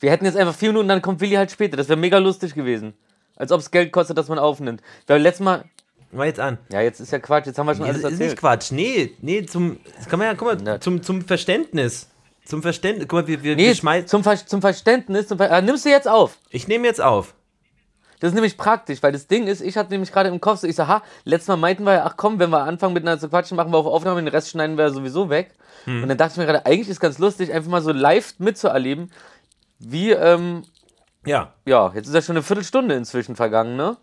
Wir hätten jetzt einfach vier Minuten, dann kommt Willi halt später. Das wäre mega lustig gewesen. Als ob es Geld kostet, dass man aufnimmt. Weil letztes Mal. Mal jetzt an. Ja, jetzt ist ja Quatsch. Jetzt haben wir schon Nee, alles das ist erzählt. nicht Quatsch. Nee, nee, zum. Das kann man ja, guck mal, Na. zum, zum Verständnis. Zum Verständnis. Guck mal, wir, wir, Nee, wir schmeißen. zum, Ver zum Verständnis. Zum Ver äh, nimmst du jetzt auf. Ich nehme jetzt auf. Das ist nämlich praktisch, weil das Ding ist, ich hatte nämlich gerade im Kopf, so ich so, ha, letztes Mal meinten wir ja, ach komm, wenn wir anfangen miteinander zu quatschen, machen wir auch Aufnahme, den Rest schneiden wir sowieso weg. Hm. Und dann dachte ich mir gerade, eigentlich ist ganz lustig, einfach mal so live mitzuerleben, wie, ähm, Ja. ja, jetzt ist ja schon eine Viertelstunde inzwischen vergangen, ne?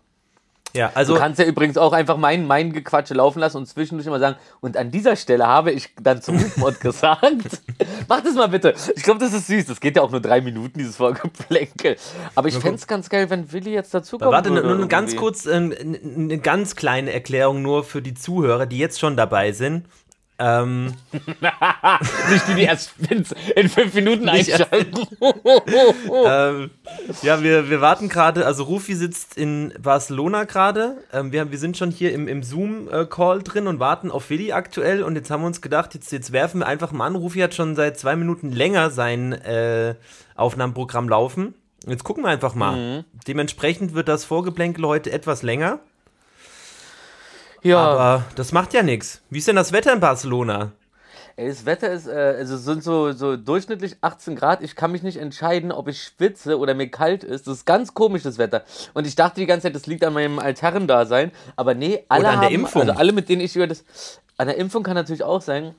Ja, Du also. kannst ja übrigens auch einfach mein, mein Gequatsche laufen lassen und zwischendurch immer sagen, und an dieser Stelle habe ich dann zum Rufmord gesagt. Mach das mal bitte. Ich glaube, das ist süß. Das geht ja auch nur drei Minuten, dieses Vorgeplänkel. Aber ich fände es ganz geil, wenn Willi jetzt dazu kommt. Warte, nur ganz kurz, äh, eine ganz kleine Erklärung nur für die Zuhörer, die jetzt schon dabei sind. Ähm, Nicht die, die erst in, fünf Minuten einschalten. ähm, ja, wir, wir warten gerade, also Rufi sitzt in Barcelona gerade. Ähm, wir, haben- wir sind schon hier im, im Zoom-Call drin und warten auf Willi aktuell. Und jetzt haben wir uns gedacht, jetzt, jetzt werfen wir einfach mal an. Rufi hat schon seit zwei Minuten länger sein äh, Aufnahmeprogramm laufen. Jetzt gucken wir einfach mal. Dementsprechend wird das Vorgeplänkel heute etwas länger. Ja, Aber das macht ja nichts. Wie ist denn das Wetter in Barcelona? ey, das Wetter ist, äh, also es sind so, so durchschnittlich 18 Grad. Ich kann mich nicht entscheiden, ob ich schwitze oder mir kalt ist. Das ist ganz komisch, das Wetter. Und ich dachte die ganze Zeit, das liegt an meinem Altherrendasein. Aber nee, alle Oder an der haben, Impfung. also alle, mit denen ich über das, an der Impfung kann natürlich auch sein.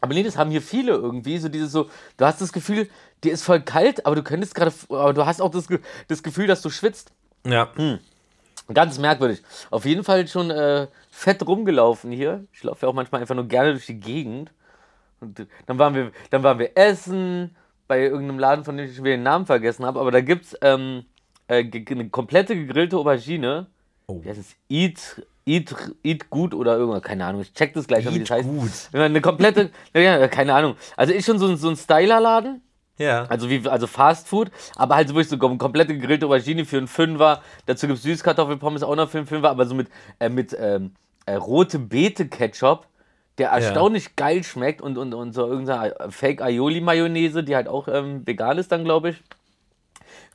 Aber nee, das haben hier viele irgendwie. So dieses so, du hast das Gefühl, dir ist voll kalt, aber du könntest gerade, aber du hast auch das, das Gefühl, dass du schwitzt. Ja. Ganz merkwürdig. Auf jeden Fall schon äh, fett rumgelaufen hier. Ich laufe ja auch manchmal einfach nur gerne durch die Gegend. Und dann waren wir, dann waren wir essen bei irgendeinem Laden, von dem ich wieder den Namen vergessen habe. Aber da gibt's ähm, äh, eine komplette gegrillte Aubergine. Oh. Heißt es? Eat, eat, eat gut oder irgendwas. Keine Ahnung. Ich check das gleich mal, wie Eat das heißt. gut. Eine komplette, ja, keine Ahnung. Also ist schon so, ein- so ein Styler-Laden. Ja. Also wie also Fast Food, aber halt so wirklich so kom- komplette gegrillte Aubergine für einen Fünfer. Dazu gibt es Süßkartoffelpommes auch noch für einen Fünfer, aber so mit, äh, mit ähm, äh, rote Beete Ketchup, der erstaunlich geil schmeckt und, und, und so irgendeine Fake Aioli Mayonnaise, die halt auch ähm, vegan ist dann, glaube ich.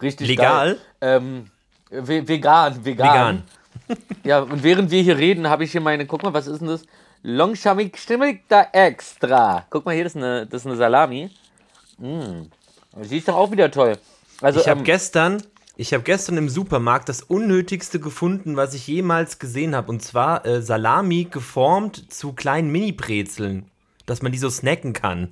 Richtig Legal? geil. Ähm, ve vegan, vegan. Vegan. Ja, und während wir hier reden, habe ich hier meine, guck mal, was ist denn das? Longshamik Stimmig da extra. Guck mal, hier, das ist eine, das ist eine Salami. Mm. Die ist doch auch wieder toll. Also, Ich habe ähm, gestern, ich habe gestern im Supermarkt das Unnötigste gefunden, was ich jemals gesehen habe. Und zwar äh, Salami geformt zu kleinen Mini-Brezeln, dass man die so snacken kann.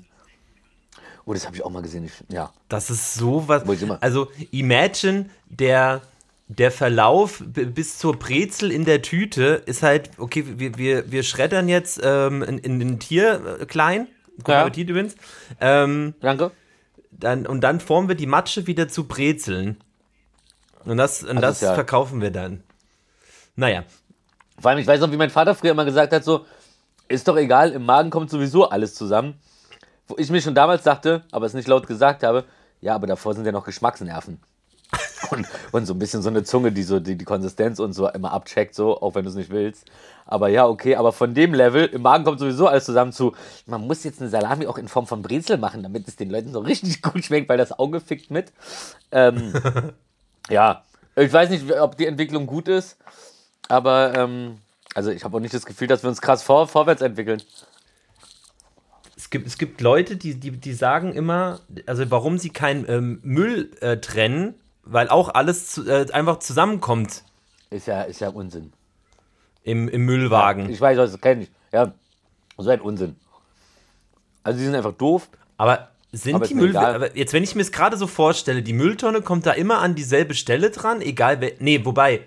oh, das habe ich auch mal gesehen. Ich, ja. Das ist so was. Wo ich immer- Also, imagine, der, der Verlauf bis zur Brezel in der Tüte ist halt, okay, wir, wir, wir schreddern jetzt ähm, in, in ein Tier äh, klein. Guten Ja. Appetit übrigens. Ähm, Danke. dann, und dann formen wir die Matsche wieder zu Brezeln. Und das, und das Asozial. verkaufen wir dann. Naja, Vor allem, ich weiß noch, wie mein Vater früher immer gesagt hat, so, ist doch egal, im Magen kommt sowieso alles zusammen. Wo ich mir schon damals dachte, aber es nicht laut gesagt habe, ja, aber davor sind ja noch Geschmacksnerven. Und, und so ein bisschen so eine Zunge, die so die, die Konsistenz und so immer abcheckt, so, auch wenn du es nicht willst. Aber ja, okay, aber von dem Level, im Magen kommt sowieso alles zusammen zu, man muss jetzt eine Salami auch in Form von Brezel machen, damit es den Leuten so richtig gut schmeckt, weil das Auge fickt mit. Ähm, ja, ich weiß nicht, ob die Entwicklung gut ist, aber ähm, also ich habe auch nicht das Gefühl, dass wir uns krass vor, vorwärts entwickeln. es gibt, es gibt Leute, die, die, die sagen immer, also warum sie keinen ähm, Müll äh, trennen, weil auch alles zu, äh, einfach zusammenkommt Ist ja, ist ja Unsinn. im, im Müllwagen. Ich weiß, das kenne ich. Ja, so ein Unsinn. Also die sind einfach doof. Aber sind Aber die ist Müll... egal. Jetzt, wenn ich mir es gerade so vorstelle, die Mülltonne kommt da immer an dieselbe Stelle dran, egal wer... Nee, wobei,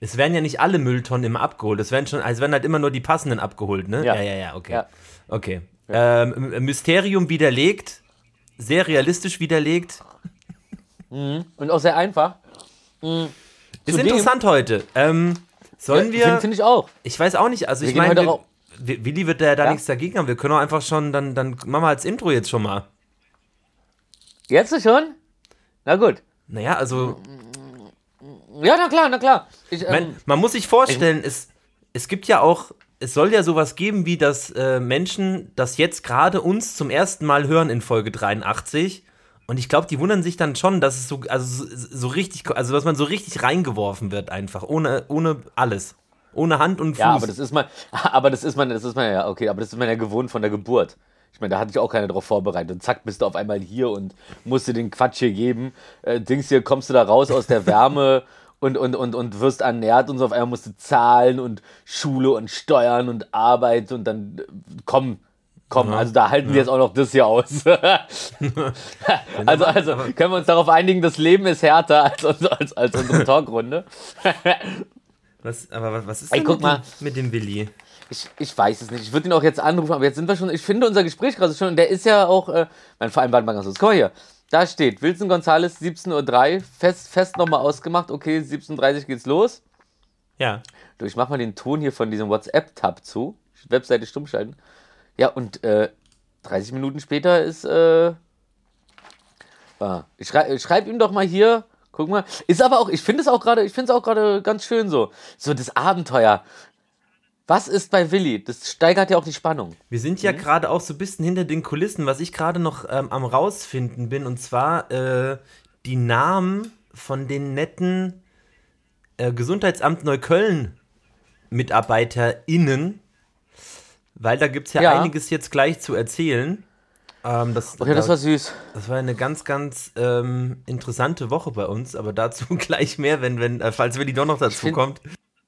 es werden ja nicht alle Mülltonnen immer abgeholt. Es werden schon, also werden halt immer nur die passenden abgeholt, ne? Ja. ja, ja, ja okay. Ja. Okay. Ähm, Mysterium widerlegt, sehr realistisch widerlegt. Und auch sehr einfach. Ist Zudem- interessant heute. Ähm, sollen wir... Finde find ich auch. Ich weiß auch nicht, also Wir ich meine, Willi wird da ja da Ja? nichts dagegen haben. Wir können auch einfach schon, dann, dann machen wir als Intro jetzt schon mal. Jetzt schon? Na gut. Naja, also, Ja, na klar, na klar. Ich, ähm, man, man muss sich vorstellen, es, es gibt ja auch, es soll ja sowas geben, wie dass äh, Menschen das jetzt gerade uns zum ersten Mal hören in Folge 83 Und ich glaube, die wundern sich dann schon, dass es so, also so, so richtig, also dass man so richtig reingeworfen wird einfach, ohne, ohne alles. Ohne Hand und Fuß. Ja, aber das ist man, aber das ist man, das ist man ja, okay, aber das ist man ja gewohnt von der Geburt. Ich meine, da hatte ich auch keiner drauf vorbereitet. Und zack, bist du auf einmal hier und musst dir den Quatsch hier geben. Äh, Dings hier, kommst du da raus aus der Wärme und, und, und, und wirst ernährt und so. Auf einmal musst du zahlen und Schule und Steuern und Arbeit und dann, äh, komm, komm, Ja, also da halten ja. wir jetzt auch noch das hier aus. also, also können wir uns darauf einigen, das Leben ist härter als, als, als, unsere Talkrunde. Was, aber was, ist Ey, denn guck mit, mal. Dem, mit dem Willi? Ich, ich weiß es nicht. Ich würde ihn auch jetzt anrufen, aber jetzt sind wir schon. Ich finde unser Gespräch gerade schon. Und der ist ja auch. Äh, mein Verein war ganz kurz. Guck mal hier. Da steht Wilson Gonzales 17.03 Uhr. Fest, fest nochmal ausgemacht. Okay, 17.30 Uhr geht's los. Ja. Du, ich mach mal den Ton hier von diesem WhatsApp-Tab zu. Webseite stumm schalten. Ja, und äh, 30 Minuten später ist. Äh, ah, ich schrei, ich schreib ihm doch mal hier. Guck mal. Ist aber auch. Ich finde es auch gerade. Ich finde es auch gerade ganz schön so. So das Abenteuer. Was ist bei Willi? Das steigert ja auch die Spannung. Wir sind ja gerade auch so ein bisschen hinter den Kulissen, was ich gerade noch ähm, am rausfinden bin, und zwar äh, die Namen von den netten äh, Gesundheitsamt Neukölln MitarbeiterInnen, weil da gibt es ja, Ja. einiges jetzt gleich zu erzählen. Ähm, das, Okay, das da- war süß. das war eine ganz, ganz ähm, interessante Woche bei uns, aber dazu gleich mehr, wenn, wenn, äh, falls Willi doch noch dazu kommt.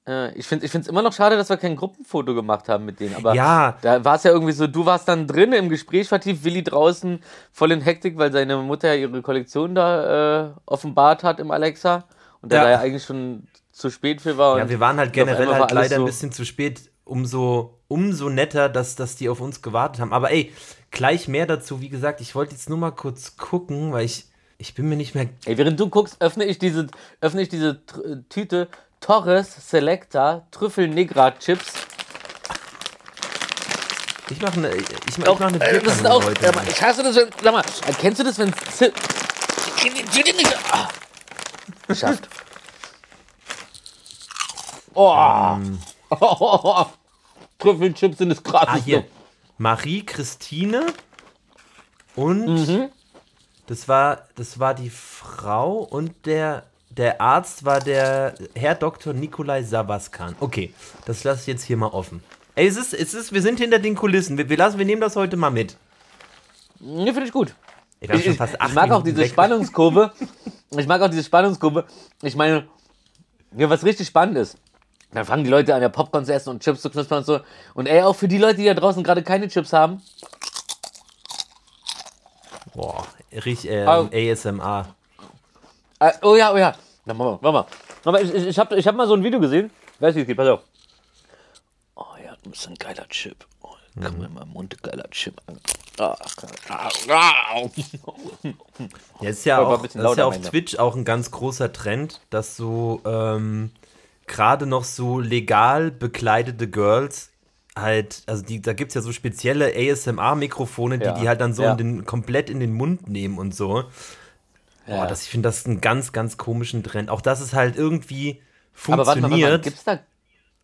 Äh, ich finde es immer noch schade, dass wir kein Gruppenfoto gemacht haben mit denen. Aber Ja. da war es ja irgendwie so, du warst dann drin im Gespräch vertieft, Willi draußen voll in Hektik, weil seine Mutter ja ihre Kollektion da äh, offenbart hat im Alexa. Und der Ja. da ja eigentlich schon zu spät für war. Ja, wir waren halt generell war halt alles leider ein so- bisschen zu spät. Umso, umso netter, dass, dass die auf uns gewartet haben. Aber ey, gleich mehr dazu. Wie gesagt, ich wollte jetzt nur mal kurz gucken, weil ich, ich bin mir nicht mehr. Ey, während du guckst, öffne ich diese, öffne ich diese Tüte Torres Selecta Trüffel Negra Chips. Ich mache eine, ich mach, ich mach eine Äh, das ist auch. heute. Mal, ich hasse das, wenn. Sag mal, erkennst du das, wenn die Tüte nicht. Ah. Geschafft. Oh. Trüffelchips sind das ah, krasseste. hier. Marie-Christine und Mhm. das, war, das war die Frau und der, der Arzt war der Herr Dr. Nikolai Savaskan. Okay, das lasse ich jetzt hier mal offen. Ey, es ist, es ist, wir sind hinter den Kulissen. Wir, wir, lassen, wir nehmen das heute mal mit. Nee, finde ich gut. Ich, ich, ich acht mag auch diese weg. Spannungskurve. Ich mag auch diese Spannungskurve. Ich meine, ja, was richtig spannend ist. Dann fangen die Leute an, ja Popcorn zu essen und Chips zu knuspern und so. Und ey, auch für die Leute, die da draußen gerade keine Chips haben, Boah, richtig äh, Ah. ASMR. Äh, oh ja, oh ja. Na, warte mal, warte mal. Aber ich, ich, ich habe ich hab mal so ein Video gesehen. Weiß wie es geht, pass auf. Oh ja, du bist ein geiler Chip. Oh, komm mir mal im Mund, geiler Chip an. Ah, ah, ah. Ja, ist ja auch, das ist ja auf. Twitch auch ein ganz großer Trend, dass so ähm, gerade noch so legal bekleidete Girls halt, also die, da gibt es ja so spezielle ASMR-Mikrofone, die Ja, die halt dann so ja. in den, komplett in den Mund nehmen und so. Boah, das, ich finde das einen ganz, ganz komischen Trend. Auch dass es halt irgendwie Aber warte mal, warte mal. funktioniert. Gibt's da,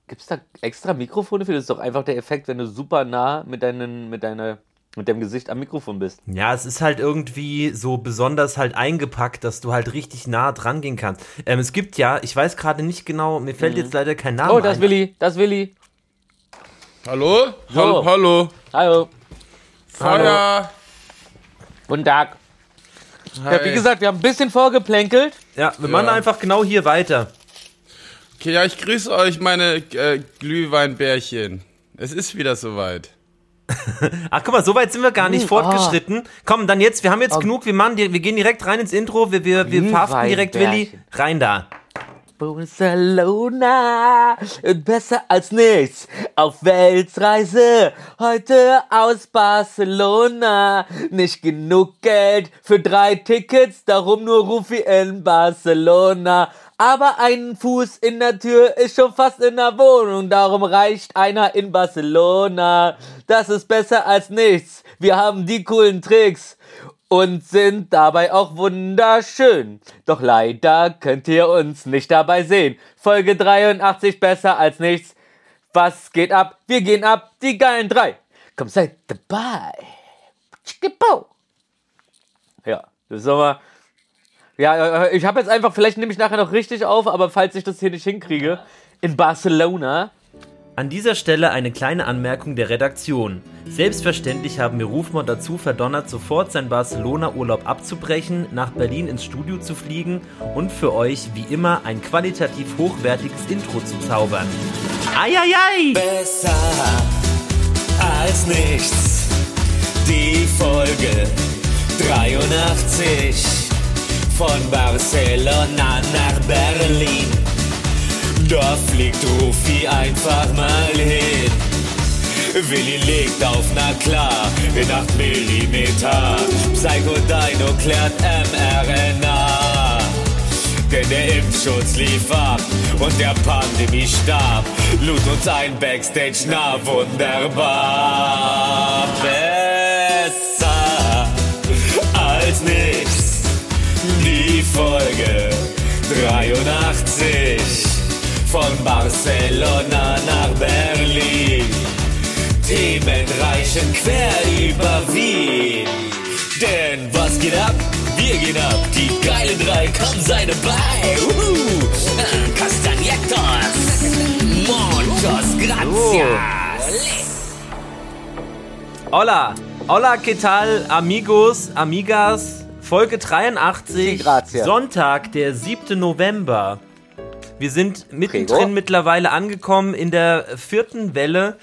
gibt's da extra Mikrofone für? Das ist doch einfach der Effekt, wenn du super nah mit, deinen, mit, deiner, mit deinem Gesicht am Mikrofon bist. Ja, es ist halt irgendwie so besonders halt eingepackt, dass du halt richtig nah dran gehen kannst. Ähm, es gibt ja, ich weiß gerade nicht genau, mir fällt jetzt leider kein Name Oh, das ist ein. Willi, das ist Willi. Hallo? So. Hallo? Hallo? Hallo, Feuer! guten Tag. Hi. Ja, wie gesagt, wir haben ein bisschen vorgeplänkelt. Ja, wir machen Ja. einfach genau hier weiter. Okay, ja, ich grüße euch, meine äh, Glühweinbärchen. Es ist wieder soweit. Ach, guck mal, so weit sind wir gar nicht Hm, fortgeschritten. Komm, dann jetzt, wir haben jetzt Oh. genug, wir machen, wir gehen direkt rein ins Intro, wir, wir, wir verhaften direkt Willi. Rein da. Barcelona, besser als nichts. Auf Weltreise, heute aus Barcelona. Nicht genug Geld für drei Tickets, darum nur Rufi in Barcelona. Aber ein Fuß in der Tür ist schon fast in der Wohnung, darum reicht einer in Barcelona. Das ist besser als nichts. Wir haben die coolen Tricks und sind dabei auch wunderschön. Doch leider könnt ihr uns nicht dabei sehen. Folge 83 besser als nichts. Was geht ab? Wir gehen ab, die geilen drei. Komm, seid dabei. Tschickipow. Ja, Das ist aber. Ja, äh, ich habe jetzt einfach, vielleicht nehme ich nachher noch richtig auf, aber falls ich das hier nicht hinkriege, in Barcelona. An dieser Stelle eine kleine Anmerkung der Redaktion. Selbstverständlich haben wir Rufmord dazu verdonnert, sofort seinen Barcelona-Urlaub abzubrechen, nach Berlin ins Studio zu fliegen und für euch wie immer ein qualitativ hochwertiges Intro zu zaubern. Eieiei! Besser als nichts. Die Folge 83 von Barcelona nach Berlin. Da fliegt Rufi einfach mal hin. Willi legt auf, na klar, in 8 Millimeter. Psycho Dino klärt mRNA. Denn der Impfschutz lief ab und der Pandemiestab lud uns ein Backstage, na wunderbar. Besser als nichts. Die Folge 83 von Barcelona nach Berlin. Themen reichen quer über Wien. Denn was geht ab? Wir gehen ab. Die geilen drei kommen sei dabei. Uhu. Castagnetos. Monchos. Gracias. Hola, hola, ¿qué tal, amigos, amigas? Folge 83, Sí, gracias. Sonntag, der 7. November. Wir sind mittendrin Prego. mittlerweile angekommen in der vierten Welle.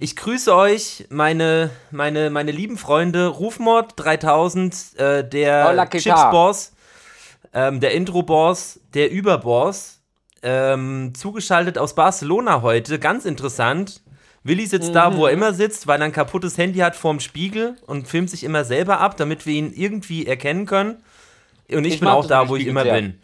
Ich grüße euch, meine, meine, meine lieben Freunde. Rufmord 3000, äh, der Hola, ¿qué tal? Chips-Boss, ähm, der Intro-Boss, der Überboss. Ähm, zugeschaltet aus Barcelona heute, ganz interessant. Willi sitzt da, wo er immer sitzt, weil er ein kaputtes Handy hat vorm Spiegel und filmt sich immer selber ab, damit wir ihn irgendwie erkennen können. Und ich, Ich bin auch da, wo ich immer sehr. bin.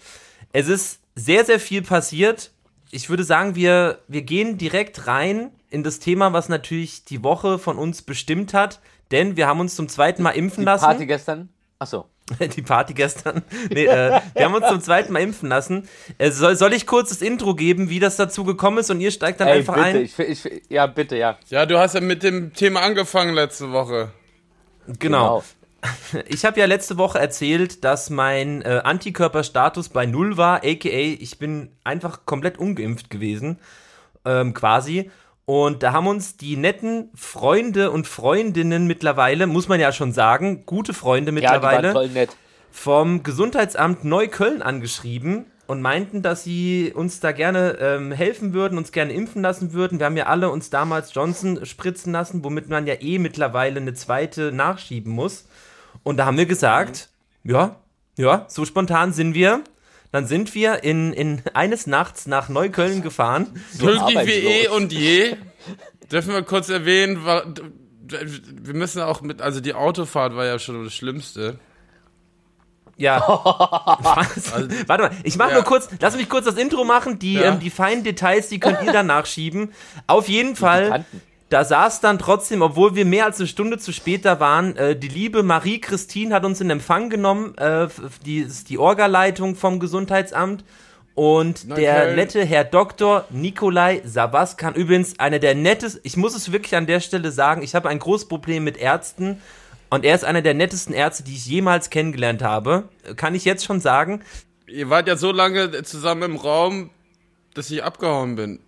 Es ist sehr, sehr viel passiert. Ich würde sagen, wir, wir gehen direkt rein in das Thema, was natürlich die Woche von uns bestimmt hat. Denn wir haben uns zum zweiten Mal impfen Die lassen. Party gestern. Achso. Die Party gestern. Nee, äh, wir haben uns zum zweiten Mal impfen lassen. Äh, soll, soll ich kurz das Intro geben, wie das dazu gekommen ist und ihr steigt dann Ey, einfach bitte. ein? Ich, ich, ja, bitte, ja. Ja, du hast ja mit dem Thema angefangen letzte Woche. Genau. Ich habe ja letzte Woche erzählt, dass mein äh, Antikörperstatus bei Null war, aka ich bin einfach komplett ungeimpft gewesen, ähm, quasi. Und da haben uns die netten Freunde und Freundinnen mittlerweile, muss man ja schon sagen, gute Freunde Ja, mittlerweile, voll nett. vom Gesundheitsamt Neukölln angeschrieben und meinten, dass sie uns da gerne ähm, helfen würden, uns gerne impfen lassen würden. Wir haben ja alle uns damals Johnson spritzen lassen, womit man ja eh mittlerweile eine zweite nachschieben muss. Und da haben wir gesagt, ja, ja, so spontan sind wir. Dann sind wir in, in eines Nachts nach Neukölln gefahren. Pünktlich wie eh und je. Dürfen wir kurz erwähnen, war, wir müssen auch mit, also die Autofahrt war ja schon das Schlimmste. Ja. Was? Warte mal, ich mache Ja. nur kurz, lass mich kurz das Intro machen. Die, Ja. ähm, die feinen Details, die könnt ihr dann nachschieben. Auf jeden Fall. Da saß dann trotzdem, obwohl wir mehr als eine Stunde zu spät da waren, äh, die liebe Marie-Christine hat uns in Empfang genommen, äh, die ist die Orgaleitung vom Gesundheitsamt. Und der Neukölln. nette Herr Dr. Nikolai Savaskan, übrigens einer der nettesten, ich muss es wirklich an der Stelle sagen, ich habe ein großes Problem mit Ärzten und er ist einer der nettesten Ärzte, die ich jemals kennengelernt habe. Kann ich jetzt schon sagen. Ihr wart ja so lange zusammen im Raum, dass ich abgehauen bin.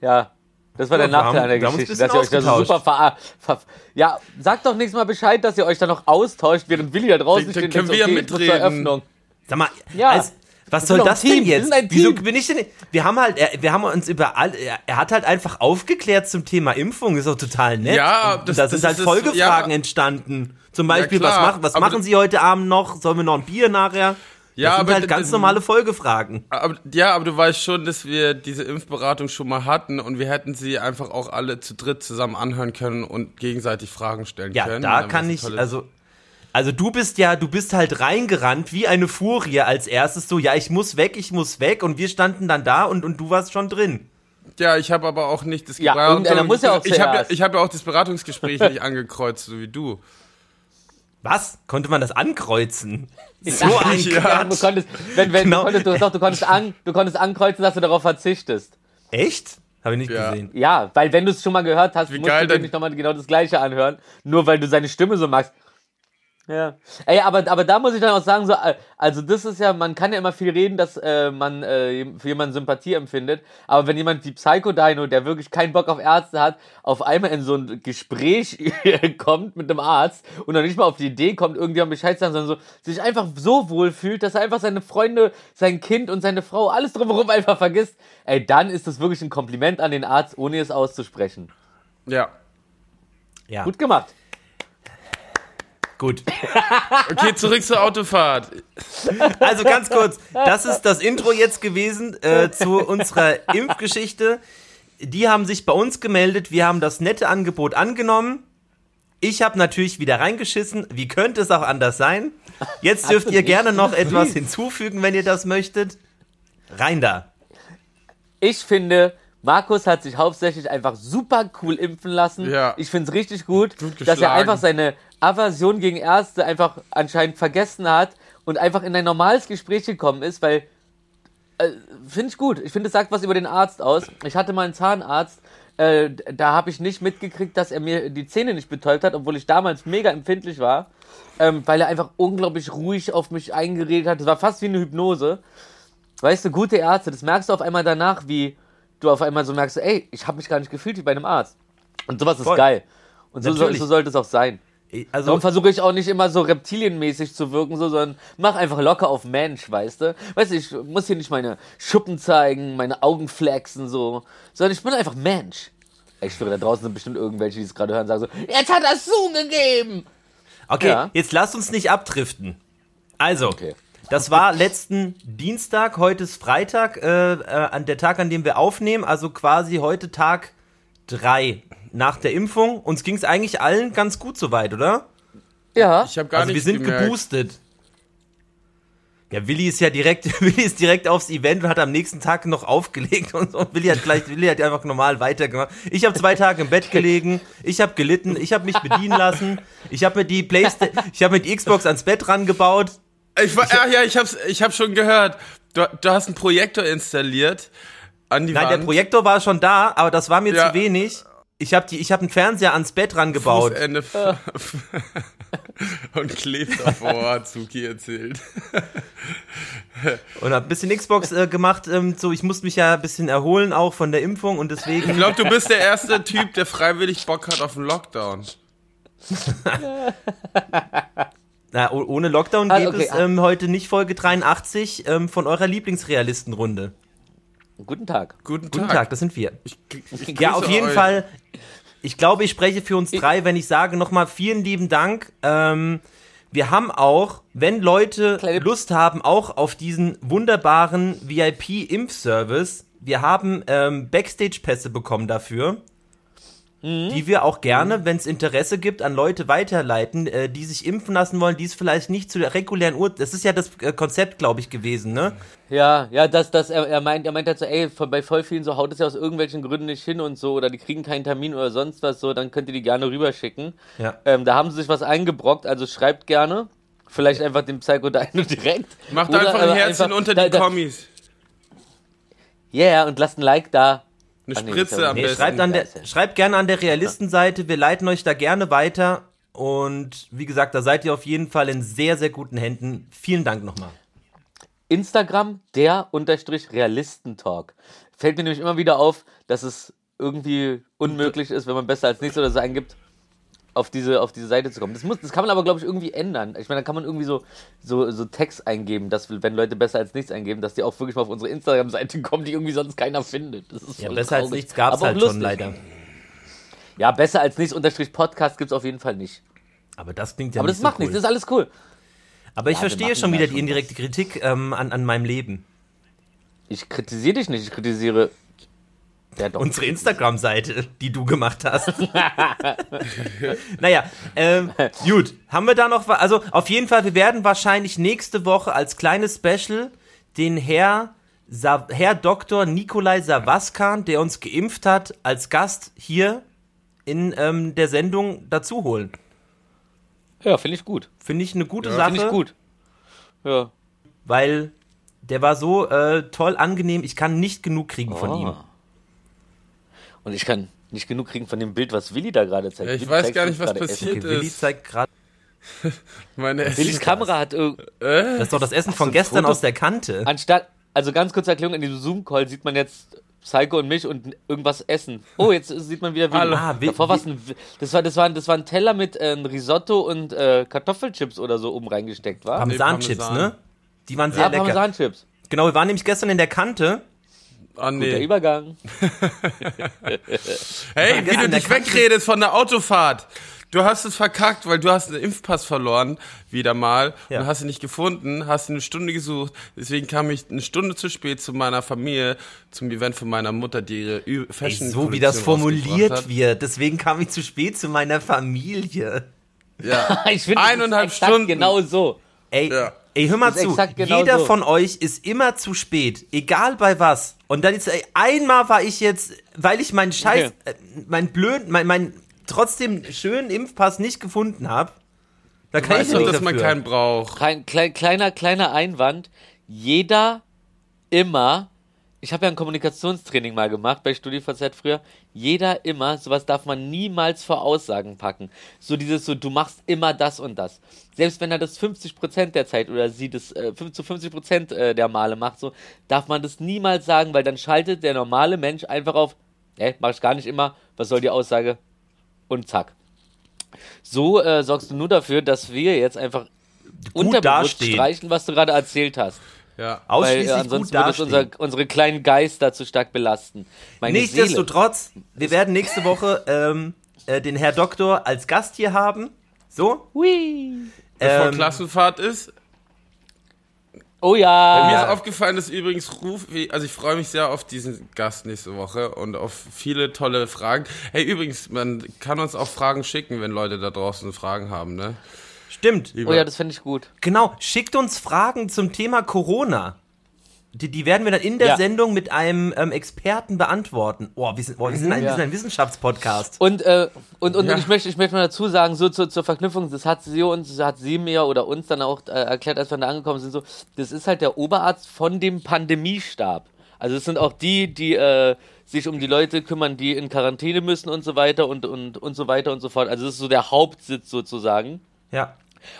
Ja. Das war Ja, der Nachteil haben- an der Geschichte, dass ihr euch da so super ver, ver Ja, sagt doch nächstes Mal Bescheid, dass ihr euch da noch austauscht, während Willi da draußen Dann- steht. dann können wir ja okay, ich muss zur mitreden. Eröffnung. Sag mal, Ja. als, was soll das denn Team, wir jetzt? Wieso bin ich denn? Wir haben halt, er, wir haben uns über all, er, er hat halt einfach aufgeklärt zum Thema Impfung, ist doch total nett. Ja, Und das- da das sind halt Folgefragen ja. entstanden. Zum Beispiel, was, klar, machen, was machen Sie heute Abend noch? Sollen wir noch ein Bier nachher? Ja, das sind aber halt ganz normale Folgefragen. Aber, ja, aber du weißt schon, dass wir diese Impfberatung schon mal hatten und wir hätten sie einfach auch alle zu dritt zusammen anhören können und gegenseitig Fragen stellen Ja, können. da was kann ich, also, also du bist ja, du bist halt reingerannt wie eine Furie als erstes, so, ja, ich muss weg, ich muss weg und wir standen dann da und, und du warst schon drin. Ja, ich habe aber auch nicht das Ja, irgendeiner muss ja auch ich habe ja, habe ja auch das Beratungsgespräch nicht angekreuzt, so wie du. Was? Konnte man das ankreuzen? So Ja, ein Ja. Ja, du Quatsch. konntest, wenn, wenn, Genau. du, konntest, du, doch, du, konntest an, du konntest ankreuzen, dass du darauf verzichtest. Echt? Habe ich nicht Ja. gesehen. Ja, weil wenn du es schon mal gehört hast, Wie musst geil du nicht nochmal genau das gleiche anhören, nur weil du seine Stimme so magst. Ja. Ey, aber, aber da muss ich dann auch sagen, so, also das ist ja, man kann ja immer viel reden, dass äh, man äh, für jemanden Sympathie empfindet, aber wenn jemand wie Psycho-Dino, der wirklich keinen Bock auf Ärzte hat, auf einmal in so ein Gespräch kommt mit einem Arzt und dann nicht mal auf die Idee kommt, irgendjemand Bescheid zu sagen, sondern so, sich einfach so wohl fühlt, dass er einfach seine Freunde, sein Kind und seine Frau, alles drumherum einfach vergisst, ey, dann ist das wirklich ein Kompliment an den Arzt, ohne es auszusprechen. Ja. Ja. Gut gemacht. Gut. Okay, zurück zur Autofahrt. Also ganz kurz, das ist das Intro jetzt gewesen äh, zu unserer Impfgeschichte. Die haben sich bei uns gemeldet, wir haben das nette Angebot angenommen. Ich habe natürlich wieder reingeschissen. Wie könnte es auch anders sein? Jetzt dürft ihr gerne noch etwas hinzufügen, wenn ihr das möchtet. Rein da. Ich finde, Markus hat sich hauptsächlich einfach super cool impfen lassen. Ja. Ich finde es richtig gut, dass er einfach seine Aversion gegen Ärzte einfach anscheinend vergessen hat und einfach in ein normales Gespräch gekommen ist, weil äh, finde ich gut. Ich finde, es sagt was über den Arzt aus. Ich hatte mal einen Zahnarzt, äh, da habe ich nicht mitgekriegt, dass er mir die Zähne nicht betäubt hat, obwohl ich damals mega empfindlich war, ähm, weil er einfach unglaublich ruhig auf mich eingeredet hat. Das war fast wie eine Hypnose. Weißt du, gute Ärzte, das merkst du auf einmal danach, wie du auf einmal so merkst, ey, ich habe mich gar nicht gefühlt wie bei einem Arzt. Und sowas ist Voll. geil. Und so, so sollte es auch sein. Also, Darum versuche ich auch nicht immer so reptilienmäßig zu wirken, so, sondern mach einfach locker auf Mensch, weißt du? Weißt du, ich muss hier nicht meine Schuppen zeigen, meine Augen flexen, so, sondern ich bin einfach Mensch. Ich schwöre, da draußen sind bestimmt irgendwelche, die es gerade hören, sagen so, jetzt hat er zugegeben! okay, ja. jetzt lasst uns nicht abdriften. Also, Okay. Das war letzten Dienstag, heute ist Freitag, äh, äh, an der Tag, an dem wir aufnehmen, also quasi heute Tag drei nach der Impfung. Uns ging es eigentlich allen ganz gut soweit, oder? Ja, Ich habe gar also wir sind gemerkt. geboostet. Ja, Willi ist ja direkt, Willi ist direkt aufs Event und hat am nächsten Tag noch aufgelegt und so. Willi hat gleich, Willi hat einfach normal weitergemacht. Ich habe zwei Tage im Bett gelegen, ich habe gelitten, ich habe mich bedienen lassen, ich habe mir die Playstation, ich habe mir die Xbox ans Bett rangebaut. Ich war, ja, ja, ich hab's, ich hab schon gehört. Du, du hast einen Projektor installiert an die Nein, der Wand. Projektor war schon da, aber das war mir Ja. zu wenig. Ich habe die, ich habe einen Fernseher ans Bett rangebaut. Fußende und klebt hat Zuki erzählt. und habe ein bisschen Xbox äh, gemacht. Ähm, so, ich musste mich ja ein bisschen erholen auch von der Impfung und deswegen. Ich glaube, du bist der erste Typ, der freiwillig Bock hat auf einen Lockdown. Na, oh- ohne Lockdown Ah, geht okay, es ah. ähm, heute nicht Folge 83 ähm, von eurer Lieblingsrealistenrunde. guten Tag. Guten, Guten Tag. Tag, das sind wir. Ich, ich Ja, auf jeden euch. Fall. Ich glaube, ich spreche für uns drei, wenn ich sage nochmal vielen lieben Dank. Ähm, wir haben auch, wenn Leute Kleine- Lust haben, auch auf diesen wunderbaren VIP-Impfservice, wir haben ähm, Backstage-Pässe bekommen dafür, Mhm. die wir auch gerne, wenn es Interesse gibt, an Leute weiterleiten, äh, die sich impfen lassen wollen, die es vielleicht nicht zu der regulären Uhr. Das ist ja das äh, Konzept, glaube ich, gewesen, ne? Ja, ja, das, das, er, er meint, er meint halt so, ey, von- bei voll vielen so haut es ja aus irgendwelchen Gründen nicht hin und so, oder die kriegen keinen Termin oder sonst was so, dann könnt ihr die gerne rüberschicken. Ja. Ähm, da haben sie sich was eingebrockt, also schreibt gerne. Vielleicht einfach dem Psycho Dino direkt. Macht Oder einfach ein Herzchen einfach- unter da- die da- Kommis. Yeah, und lasst ein Like da. Eine nee, Spritze ist am Nee, besten. schreibt, an der, schreibt gerne an der Realistenseite. Wir leiten euch da gerne weiter. Und wie gesagt, da seid ihr auf jeden Fall in sehr, sehr guten Händen. Vielen Dank nochmal. Instagram, der unterstrich Realistentalk. Fällt mir nämlich immer wieder auf, dass es irgendwie unmöglich ist, wenn man besser als nichts oder so eingibt, auf diese, auf diese Seite zu kommen. Das, muss, das kann man aber, glaube ich, irgendwie ändern. Ich meine, da kann man irgendwie so, so, so Text eingeben, dass wenn Leute besser als nichts eingeben, dass die auch wirklich mal auf unsere Instagram-Seite kommen, die irgendwie sonst keiner findet. Ja, besser als traurig. nichts gab es halt schon lustig. leider. Ja, besser als nichts unterstrich Podcast gibt es auf jeden Fall nicht. Aber das klingt ja Aber nicht das macht so cool. nichts, das ist alles cool. Aber ich Ja, verstehe schon wieder schon die indirekte Kritik ähm, an, an meinem Leben. Ich kritisiere dich nicht, ich kritisiere. Unsere Instagram-Seite, die du gemacht hast. naja, ähm, gut. Haben wir da noch was? Also auf jeden Fall, wir werden wahrscheinlich nächste Woche als kleines Special den Herr, Sa Herr Dr. Nikolai Savaskan, der uns geimpft hat, als Gast hier in ähm, der Sendung dazu holen. Ja, finde ich gut. Finde ich eine gute Ja, Sache. Finde ich gut. Ja. Weil der war so äh, toll angenehm, ich kann nicht genug kriegen von Oh. ihm. Und ich kann nicht genug kriegen von dem Bild, was Willi da gerade zeigt. Ja, ich Willi weiß gar nicht, was passiert Okay, Willi ist. zeigt gerade. Meine Willis Kamera hat irg- Das ist doch das Essen von gestern Foto- aus der Kante. anstatt, also ganz kurze Erklärung, in diesem Zoom-Call sieht man jetzt Psycho und mich und irgendwas essen. Oh, jetzt sieht man wieder Willi. Ah, Davor war's ein, das war, das war, das war ein Teller mit äh, Risotto und äh, Kartoffelchips oder so oben reingesteckt, war? Parmesanchips, Parmesan. ne? Die waren sehr Ja, lecker. Parmesanchips. Genau, wir waren nämlich gestern in der Kante. Oh, Der nee. Übergang. Hey, wie du dich wegredest von der Autofahrt. Du hast es verkackt, weil du hast einen Impfpass verloren, wieder mal, Ja. und hast ihn nicht gefunden, hast ihn eine Stunde gesucht. Deswegen kam ich eine Stunde zu spät zu meiner Familie, zum Event von meiner Mutter, die ihre Ü- Ey, Fashion so wie das formuliert hat. wird. Deswegen kam ich zu spät zu meiner Familie. Ja. Ich finde, Eineinhalb exakt Stunden. Genau so. Ey, Ja. ey, hör mal zu. genau Jeder so. von euch ist immer zu spät, egal bei was. Und dann ist, ey, einmal war ich jetzt, weil ich meinen Scheiß, Okay. äh, mein blöd, mein, mein trotzdem schönen Impfpass nicht gefunden habe. Da kann Weißt ich du, nicht dass man dafür. keinen braucht. Klein, klein, kleiner, kleiner Einwand. Jeder immer, ich habe ja ein Kommunikationstraining mal gemacht bei StudiVZ früher, jeder immer, sowas darf man niemals vor Aussagen packen. So dieses so, du machst immer das und das. Selbst wenn er das 50% der Zeit oder sie das äh, fünf- zu 50% äh, der Male macht, so, darf man das niemals sagen, weil dann schaltet der normale Mensch einfach auf, äh, mach ich gar nicht immer, was soll die Aussage? Und zack. So äh, sorgst du nur dafür, dass wir jetzt einfach unterbewusst dastehen. streichen, was du gerade erzählt hast. Ja. Weil Ausschließlich äh, gut ansonsten würde es unser, unsere kleinen Geister zu stark belasten. Meine Seele. Nichtsdestotrotz, wir werden nächste Woche ähm, äh, den Herr Doktor als Gast hier haben. So. Hui. Bevor Ähm, Klassenfahrt ist. Oh Mir ja. ist aufgefallen, dass übrigens Ruf, also ich freue mich sehr auf diesen Gast nächste Woche und auf viele tolle Fragen. Hey, übrigens, man kann uns auch Fragen schicken, wenn Leute da draußen Fragen haben, ne? Stimmt. Oh ja, das fände ich gut. Genau, schickt uns Fragen zum Thema Corona. Die, die werden wir dann in der Ja. Sendung mit einem ähm, Experten beantworten. Oh, wir sind, oh, wir sind, ein, wir Ja. sind ein Wissenschaftspodcast. Und, äh, und, und, Ja. und ich möchte, ich möchte mal dazu sagen, so zur, zur Verknüpfung, das hat sie uns, hat sie mir oder uns dann auch äh, erklärt, als wir da angekommen sind, so, das ist halt der Oberarzt von dem Pandemiestab. Also es sind auch die, die äh, sich um die Leute kümmern, die in Quarantäne müssen und so weiter und, und, und so weiter und so fort. Also das ist so der Hauptsitz sozusagen. Ja.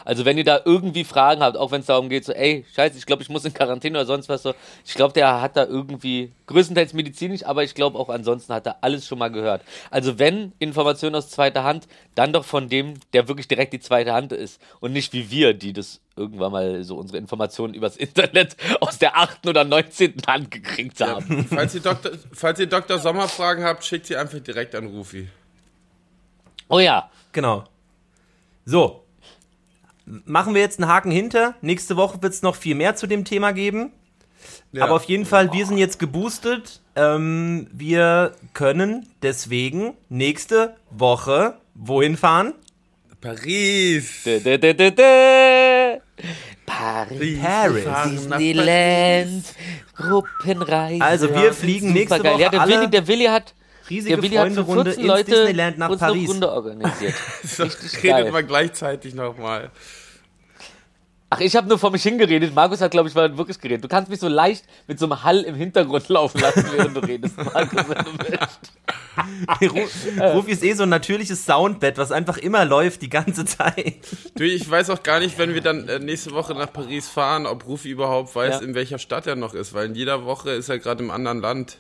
Also wenn ihr da irgendwie Fragen habt, auch wenn es darum geht, so, ey, scheiße, ich glaube, ich muss in Quarantäne oder sonst was so, ich glaube, der hat da irgendwie, größtenteils medizinisch, aber ich glaube auch ansonsten hat er alles schon mal gehört. Also wenn Informationen aus zweiter Hand, dann doch von dem, der wirklich direkt die zweite Hand ist und nicht wie wir, die das irgendwann mal so unsere Informationen übers Internet aus der achten oder neunzehnten Hand gekriegt haben. Falls ihr Dr. falls ihr Dr. Sommer Fragen habt, schickt sie einfach direkt an Rufi. Oh ja, Genau. So. Machen wir jetzt einen Haken hinter. Nächste Woche wird es noch viel mehr zu dem Thema geben. Ja. Aber auf jeden Fall, wir sind jetzt geboostet. Ähm, wir können deswegen nächste Woche wohin fahren? Paris. Dä, dä, dä, dä, dä. Paris. Paris. Disneyland, Gruppenreise. Also wir fliegen nächste. Woche Ja, der alle Willi, der Willi hat, riesige Willi für Freunde-Runde 14 ins Leute Disneyland nach Paris. Runde organisiert. Paris. Richtig Redet geil. mal gleichzeitig nochmal. Ach, ich habe nur vor mich hingeredet. Markus hat, glaube ich, mal wirklich geredet. Du kannst mich so leicht mit so einem Hall im Hintergrund laufen lassen, während du redest, Markus, wenn du willst. Ru- Rufi ist eh so ein natürliches Soundbett, was einfach immer läuft die ganze Zeit. Du, ich weiß auch gar nicht, wenn wir dann äh, nächste Woche nach Paris fahren, ob Rufi überhaupt weiß, Ja. in welcher Stadt er noch ist, weil in jeder Woche ist er gerade im anderen Land.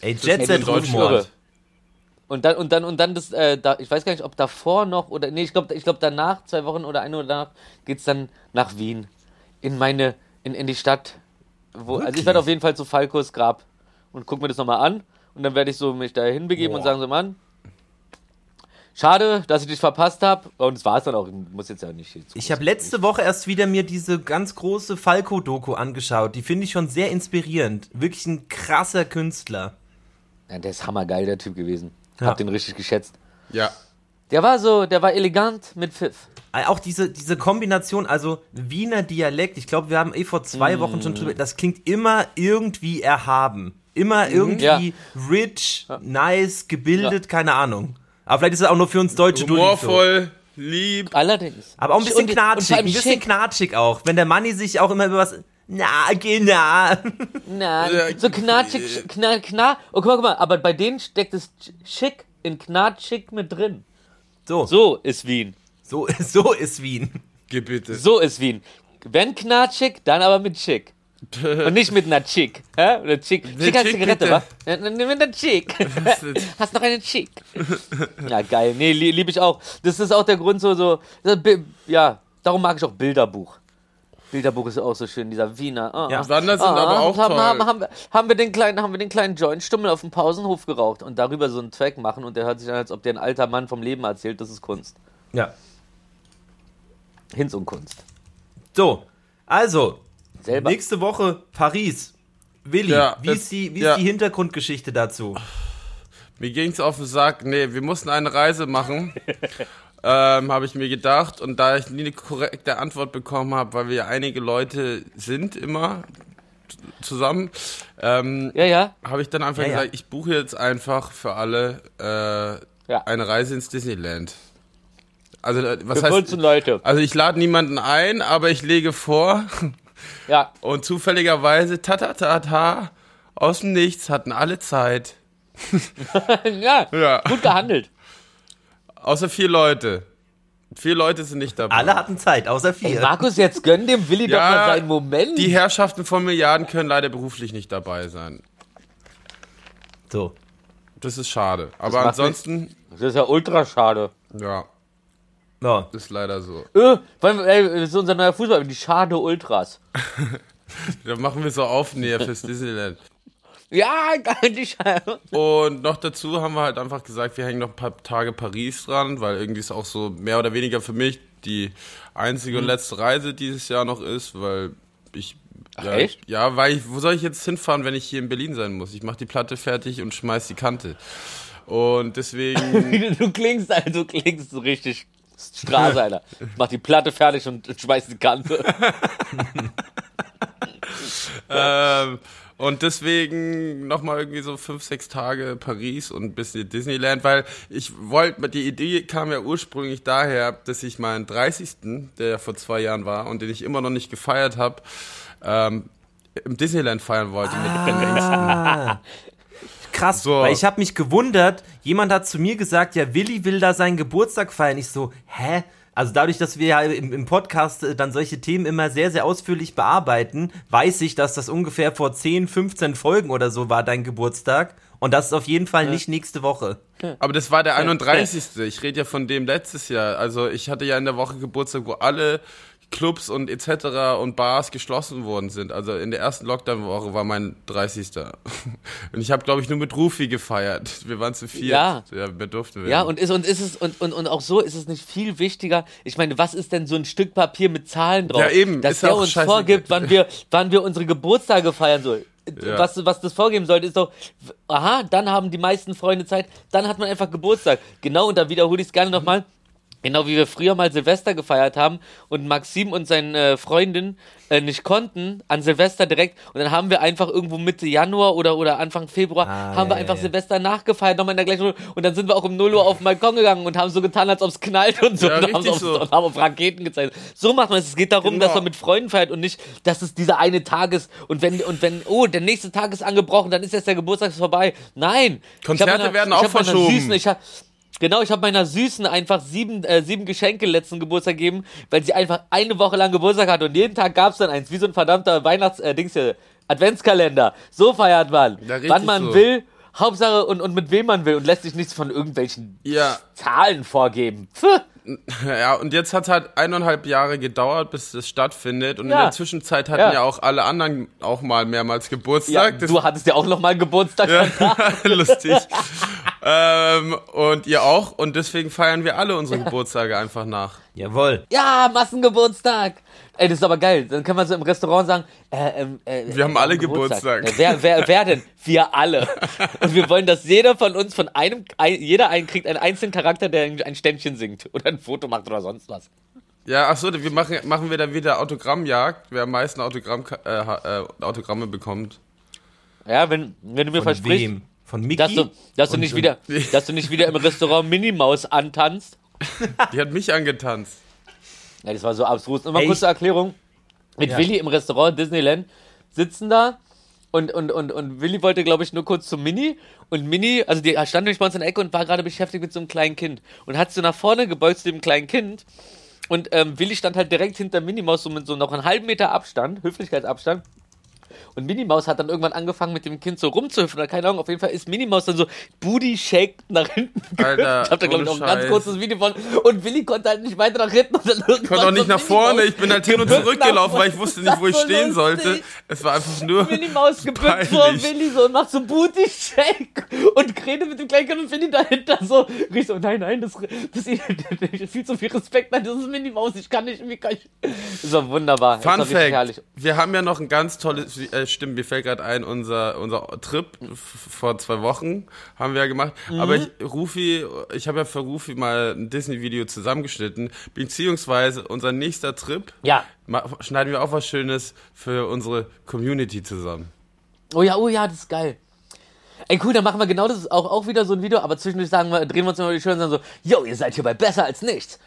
Ey, Jet Set. Irre. Und dann, und dann, und dann das, äh, da, ich weiß gar nicht, ob davor noch oder, nee, ich glaube, ich glaube danach, zwei Wochen oder eine oder danach, geht's dann nach Wien. In meine, in, in die Stadt. Wo, also ich werde auf jeden Fall zu Falkos Grab und guck mir das nochmal an. Und dann werde ich so mich da hinbegeben und sagen so, Mann, schade, dass ich dich verpasst habe. Und das war's dann auch. Ich muss jetzt ja nicht. Ich habe letzte Woche erst wieder mir diese ganz große Falco-Doku angeschaut. Die finde ich schon sehr inspirierend. Wirklich ein krasser Künstler. Ja, der ist hammergeil, der Typ gewesen. Ja. Hab den richtig geschätzt. Ja. Der war so, der war elegant mit Pfiff. Äh, Auch diese, diese Kombination, also Wiener Dialekt, ich glaube, wir haben eh vor zwei Wochen schon drüber, das klingt immer irgendwie erhaben. Immer irgendwie Ja. rich, nice, gebildet, keine Ahnung. Aber vielleicht ist es auch nur für uns Deutsche durch. So. Humorvoll, lieb. Allerdings. Aber auch ein bisschen Und- und knatschig, vor ein bisschen schick. knatschig auch. Wenn der Manni sich auch immer über was, na, geh na. So knatschig, kna, kna. Oh, guck mal, guck mal, aber bei denen steckt es schick in knatschig mit drin. So, so, ist Wien. So, so ist Wien. Geh bitte. So ist Wien. Wenn knatschig, dann aber mit Chick. Und nicht mit einer Chick. Hä? Oder Chick. Chick als Zigarette, bitte. wa? Nimm mit einer Chick. Hast noch eine Chick. Ja, geil. Nee, li liebe ich auch. Das ist auch der Grund, so, so, ja, darum mag ich auch Bilderbuch. Bilderbuch ist auch so schön, dieser Wiener. Ah, Ja. ah, Wander sind aber auch haben, toll. haben, haben, wir- haben, wir den kleinen, haben wir den kleinen Joint-Stummel auf dem Pausenhof geraucht und darüber so einen Track machen und der hört sich an, als ob der ein alter Mann vom Leben erzählt. Das ist Kunst. Ja. Hinz und Kunst. So, also, Selber. nächste Woche Paris. Willi, Ja, wie, das- ist die, wie ja. ist die Hintergrundgeschichte dazu? Mir ging's auf den Sack, nee, wir mussten eine Reise machen. ähm, habe ich mir gedacht. Und da ich nie eine korrekte Antwort bekommen habe, weil wir ja einige Leute sind immer zusammen, ähm, Ja, ja. habe ich dann einfach Ja, gesagt, ich buche jetzt einfach für alle äh, eine Reise ins Disneyland. Also äh, was Für 14 heißt? Leute. Also ich lade niemanden ein, aber ich lege vor Ja. und zufälligerweise ta ta ta ta aus dem Nichts hatten alle Zeit. ja. Ja. Gut gehandelt. Außer vier Leute. Vier Leute sind nicht dabei. Alle hatten Zeit, außer Ey, vier. Markus, jetzt gönn dem Willi doch mal seinen Moment. Die Herrschaften von Milliarden können leider beruflich nicht dabei sein. So. Das ist schade. Aber macht ansonsten, Das ist ja ultra schade. ja, Ja. ist leider so. Äh, weil, ey, das ist unser neuer Fußball, die Schade Ultras. Da machen wir so Aufnäher fürs Disneyland. Ja, geil, die Schade. Und noch dazu haben wir halt einfach gesagt, wir hängen noch ein paar Tage Paris dran, weil irgendwie ist auch so mehr oder weniger für mich die einzige und Mhm. letzte Reise dieses Jahr noch ist, weil ich. ja, echt? Ich, ja, weil ich, wo soll ich jetzt hinfahren, wenn ich hier in Berlin sein muss? Ich mache die Platte fertig und schmeiß die Kante. Und deswegen. Du klingst, du klingst so richtig Straße, Alter. Mach die Platte fertig und schmeiß die Kante. ähm, und deswegen nochmal irgendwie so fünf, sechs Tage Paris und ein bisschen Disneyland, weil ich wollte, die Idee kam ja ursprünglich daher, dass ich meinen 30., der ja vor zwei Jahren war und den ich immer noch nicht gefeiert habe, ähm, im Disneyland feiern wollte mit Ah. Krass, So. weil ich habe mich gewundert, jemand hat zu mir gesagt, ja, Willi will da seinen Geburtstag feiern. Ich so, hä? Also dadurch, dass wir ja im, im Podcast äh, dann solche Themen immer sehr, sehr ausführlich bearbeiten, weiß ich, dass das ungefähr vor 10, 15 Folgen oder so war dein Geburtstag. Und das ist auf jeden Fall nicht nächste Woche. Aber das war der 31. Ich rede ja von dem letztes Jahr. Also ich hatte ja in der Woche Geburtstag, wo alle Clubs und etc. und Bars geschlossen worden sind. Also in der ersten Lockdown-Woche war mein 30. Und ich habe, glaube ich, nur mit Rufi gefeiert. Wir waren zu viert. Ja. ja mehr durften wir. Ja, und ist, und ist es, und, und, und auch so ist es nicht viel wichtiger. Ich meine, was ist denn so ein Stück Papier mit Zahlen drauf? Ja, eben, Dass ist der uns scheiße. vorgibt, wann wir, wann wir unsere Geburtstage feiern sollen. Ja. Was, was das vorgeben sollte, ist doch, aha, dann haben die meisten Freunde Zeit, dann hat man einfach Geburtstag. Genau, und da wiederhole ich es gerne nochmal. Genau wie wir früher mal Silvester gefeiert haben und Maxim und seine äh, Freundin äh, nicht konnten an Silvester direkt und dann haben wir einfach irgendwo Mitte Januar oder, oder Anfang Februar Ah, haben wir ja, einfach ja. Silvester nachgefeiert, nochmal in der gleichen Runde und dann sind wir auch um 0 Uhr auf den Balkon gegangen und haben so getan, als ob es knallt und so Ja, und, haben auf, so. und haben auf Raketen gezeigt. So macht man es. Es geht darum, Genau. dass man mit Freunden feiert und nicht, dass es dieser eine Tag ist und wenn, und wenn, oh, der nächste Tag ist angebrochen, dann ist jetzt der Geburtstag vorbei. Nein. Ich Konzerte hab meiner- werden ich auch verschoben. Süßen, ich hab, Genau, ich habe meiner Süßen einfach sieben, äh, sieben Geschenke letzten Geburtstag gegeben, weil sie einfach eine Woche lang Geburtstag hatte und jeden Tag gab's dann eins, wie so ein verdammter Weihnachts-, äh, Dings hier, Adventskalender. So feiert man. Wann man so. will, Hauptsache und, und mit wem man will und lässt sich nichts von irgendwelchen ja, Zahlen vorgeben. Pfuh. ja, und jetzt hat halt eineinhalb Jahre gedauert, bis das stattfindet. Und in Ja. der Zwischenzeit hatten Ja. ja. auch alle anderen auch mal mehrmals Ja, Geburtstag. Das du hattest ja auch noch mal Geburtstag. Ja, lustig. ähm, und ihr auch. Und deswegen feiern wir alle unsere Geburtstage einfach nach. Jawohl. Ja, Massengeburtstag. Ey, das ist aber geil. Dann kann man so im Restaurant sagen, äh, ähm, äh, Wir haben alle Geburtstag. Äh, wer, wer, wer denn? Wir alle. Und wir wollen, dass jeder von uns von einem, ein, jeder einen kriegt einen einzelnen Charakter, der ein Ständchen singt oder ein Foto macht oder sonst was. Ja, ach so, wir machen, machen wir dann wieder Autogrammjagd, wer am meisten Autogramm, äh, äh, Autogramme bekommt. Ja, wenn, wenn du mir Von versprichst, wem? Von Mickey? dass du, dass du nicht wieder, dass du nicht wieder im Restaurant Minimaus antanzt. Die hat mich angetanzt. Ja, das war so abstrus. Nochmal Ey, kurze Erklärung. Mit Ja. Willi im Restaurant Disneyland sitzen da Und, und, und, und Willi wollte, glaube ich, nur kurz zum Mini. Und Mini, also die stand nämlich bei uns in der Ecke und war gerade beschäftigt mit so einem kleinen Kind. Und hat so nach vorne gebeugt zu dem kleinen Kind. Und ähm, Willi stand halt direkt hinter Minimaus, so mit so noch einen halben Meter Abstand, Höflichkeitsabstand. Und Minimaus hat dann irgendwann angefangen mit dem Kind so rumzuhüpfen oder keine Ahnung. Auf jeden Fall ist Minimaus dann so Booty shake nach hinten. Alter, ich hab da glaube ich auch ein ganz kurzes Video von. Und Willi konnte halt nicht weiter nach hinten. Und dann Ich konnte auch nicht nach vorne, ich bin halt hin und gebückt zurück nach gelaufen, weil ich wusste nicht, wo ich war so stehen sollte. Es war einfach nur. Minnie Maus gebückt vor. Willi so und macht so Booty Shake und Grete mit dem kleinen Kind und Willi dahinter so. Riecht so, nein, nein, das, das, ist viel zu viel Respekt, nein, das ist Minnie Maus, ich kann nicht, wie kann ich. Das war wunderbar. Fun war Fact. Wir haben ja noch ein ganz tolles, äh, stimmt, mir fällt gerade ein, unser, unser Trip vor zwei Wochen haben wir ja gemacht. Mhm. Aber ich, Rufi, ich habe ja für Rufi mal ein Disney-Video zusammengeschnitten, beziehungsweise unser nächster Trip. Ja. Schneiden wir auch was Schönes für unsere Community zusammen. Oh ja, oh ja, das ist geil. Ey, cool, dann machen wir genau das auch, auch wieder so ein Video, aber zwischendurch sagen wir, drehen wir uns immer die Schultern und sagen so, yo, ihr seid hier bei Besser als nichts.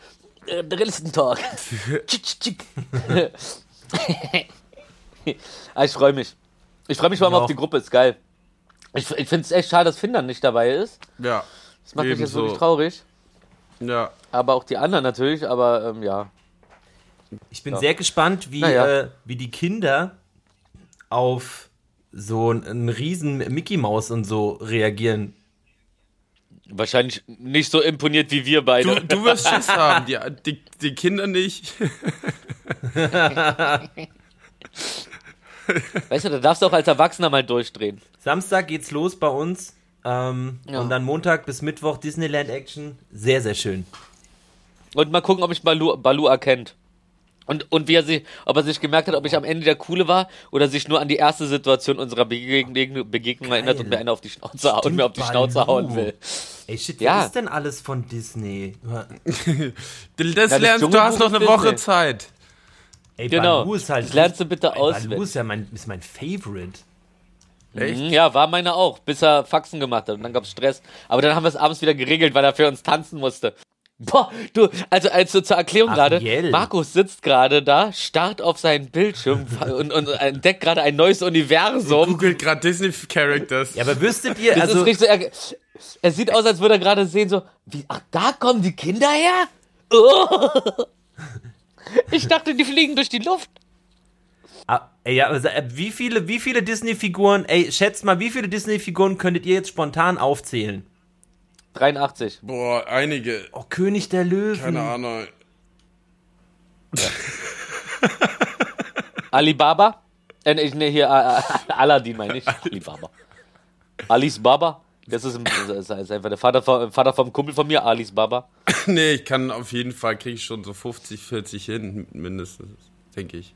Äh, Drillisten-Talk. Tschick, tschick. ah, ich freue mich. Ich freue mich vor allem Ja. auf die Gruppe, ist geil. Ich, ich finde es echt schade, dass Finn dann nicht dabei ist. Ja. Das macht mich jetzt wirklich traurig. Ja. Aber auch die anderen natürlich, aber ähm, ja. Ich bin sehr gespannt, wie, Naja. äh, wie die Kinder auf so einen, einen riesen Mickey Maus und so reagieren. Wahrscheinlich nicht so imponiert wie wir beide. Du, du wirst Schiss haben, die, die, die Kinder nicht. Weißt du, da darfst du auch als Erwachsener mal durchdrehen. Samstag geht's los bei uns. Ähm, Ja. Und dann Montag bis Mittwoch Disneyland Action. Sehr, sehr schön. Und mal gucken, ob ich Balu, Balu erkennt. Und, und wie er sich, ob er sich gemerkt hat, ob ich am Ende der Coole war oder sich nur an die erste Situation unserer Begegnung, Begegnung erinnert und mir einer auf die Schnauze und mir auf die Schnauze Balu. hauen will. Ey, shit, Ja. was ist denn alles von Disney? Das das lernst du, hast noch eine Woche Zeit. Ey, Genau. Balu ist halt. Das lernst du bitte Ey, Balu auswendig. ist ja mein, ist mein Favorite. Echt? Mhm, Ja, war meiner auch, bis er Faxen gemacht hat und dann gab's Stress. Aber dann haben wir es abends wieder geregelt, weil er für uns tanzen musste. Boah, du, also, also zur Erklärung gerade. Markus sitzt gerade da, starrt auf seinen Bildschirm und, und entdeckt gerade ein neues Universum. Googelt gerade Disney Characters. Ja, aber wüsstet ihr, Das also. ist richtig so, er, er sieht aus, als würde er gerade sehen, so, wie, ach, da kommen die Kinder her? Oh. Ich dachte, die fliegen durch die Luft. Ah, ey, ja, äh, wie viele, wie viele Disney-Figuren, ey, schätzt mal, wie viele Disney-Figuren könntet ihr jetzt spontan aufzählen? 83. Boah, einige. Oh, König der Löwen. Keine Ahnung. Alibaba? Äh, nee, hier, äh, Aladdin meine ich. Alibaba. Alice Baba? Das ist, ein, das ist einfach der Vater, vom- Vater vom Kumpel von mir, Alice Baba. Nee, ich kann auf jeden Fall, kriege ich schon so 50, 40 hin, mindestens, denke ich.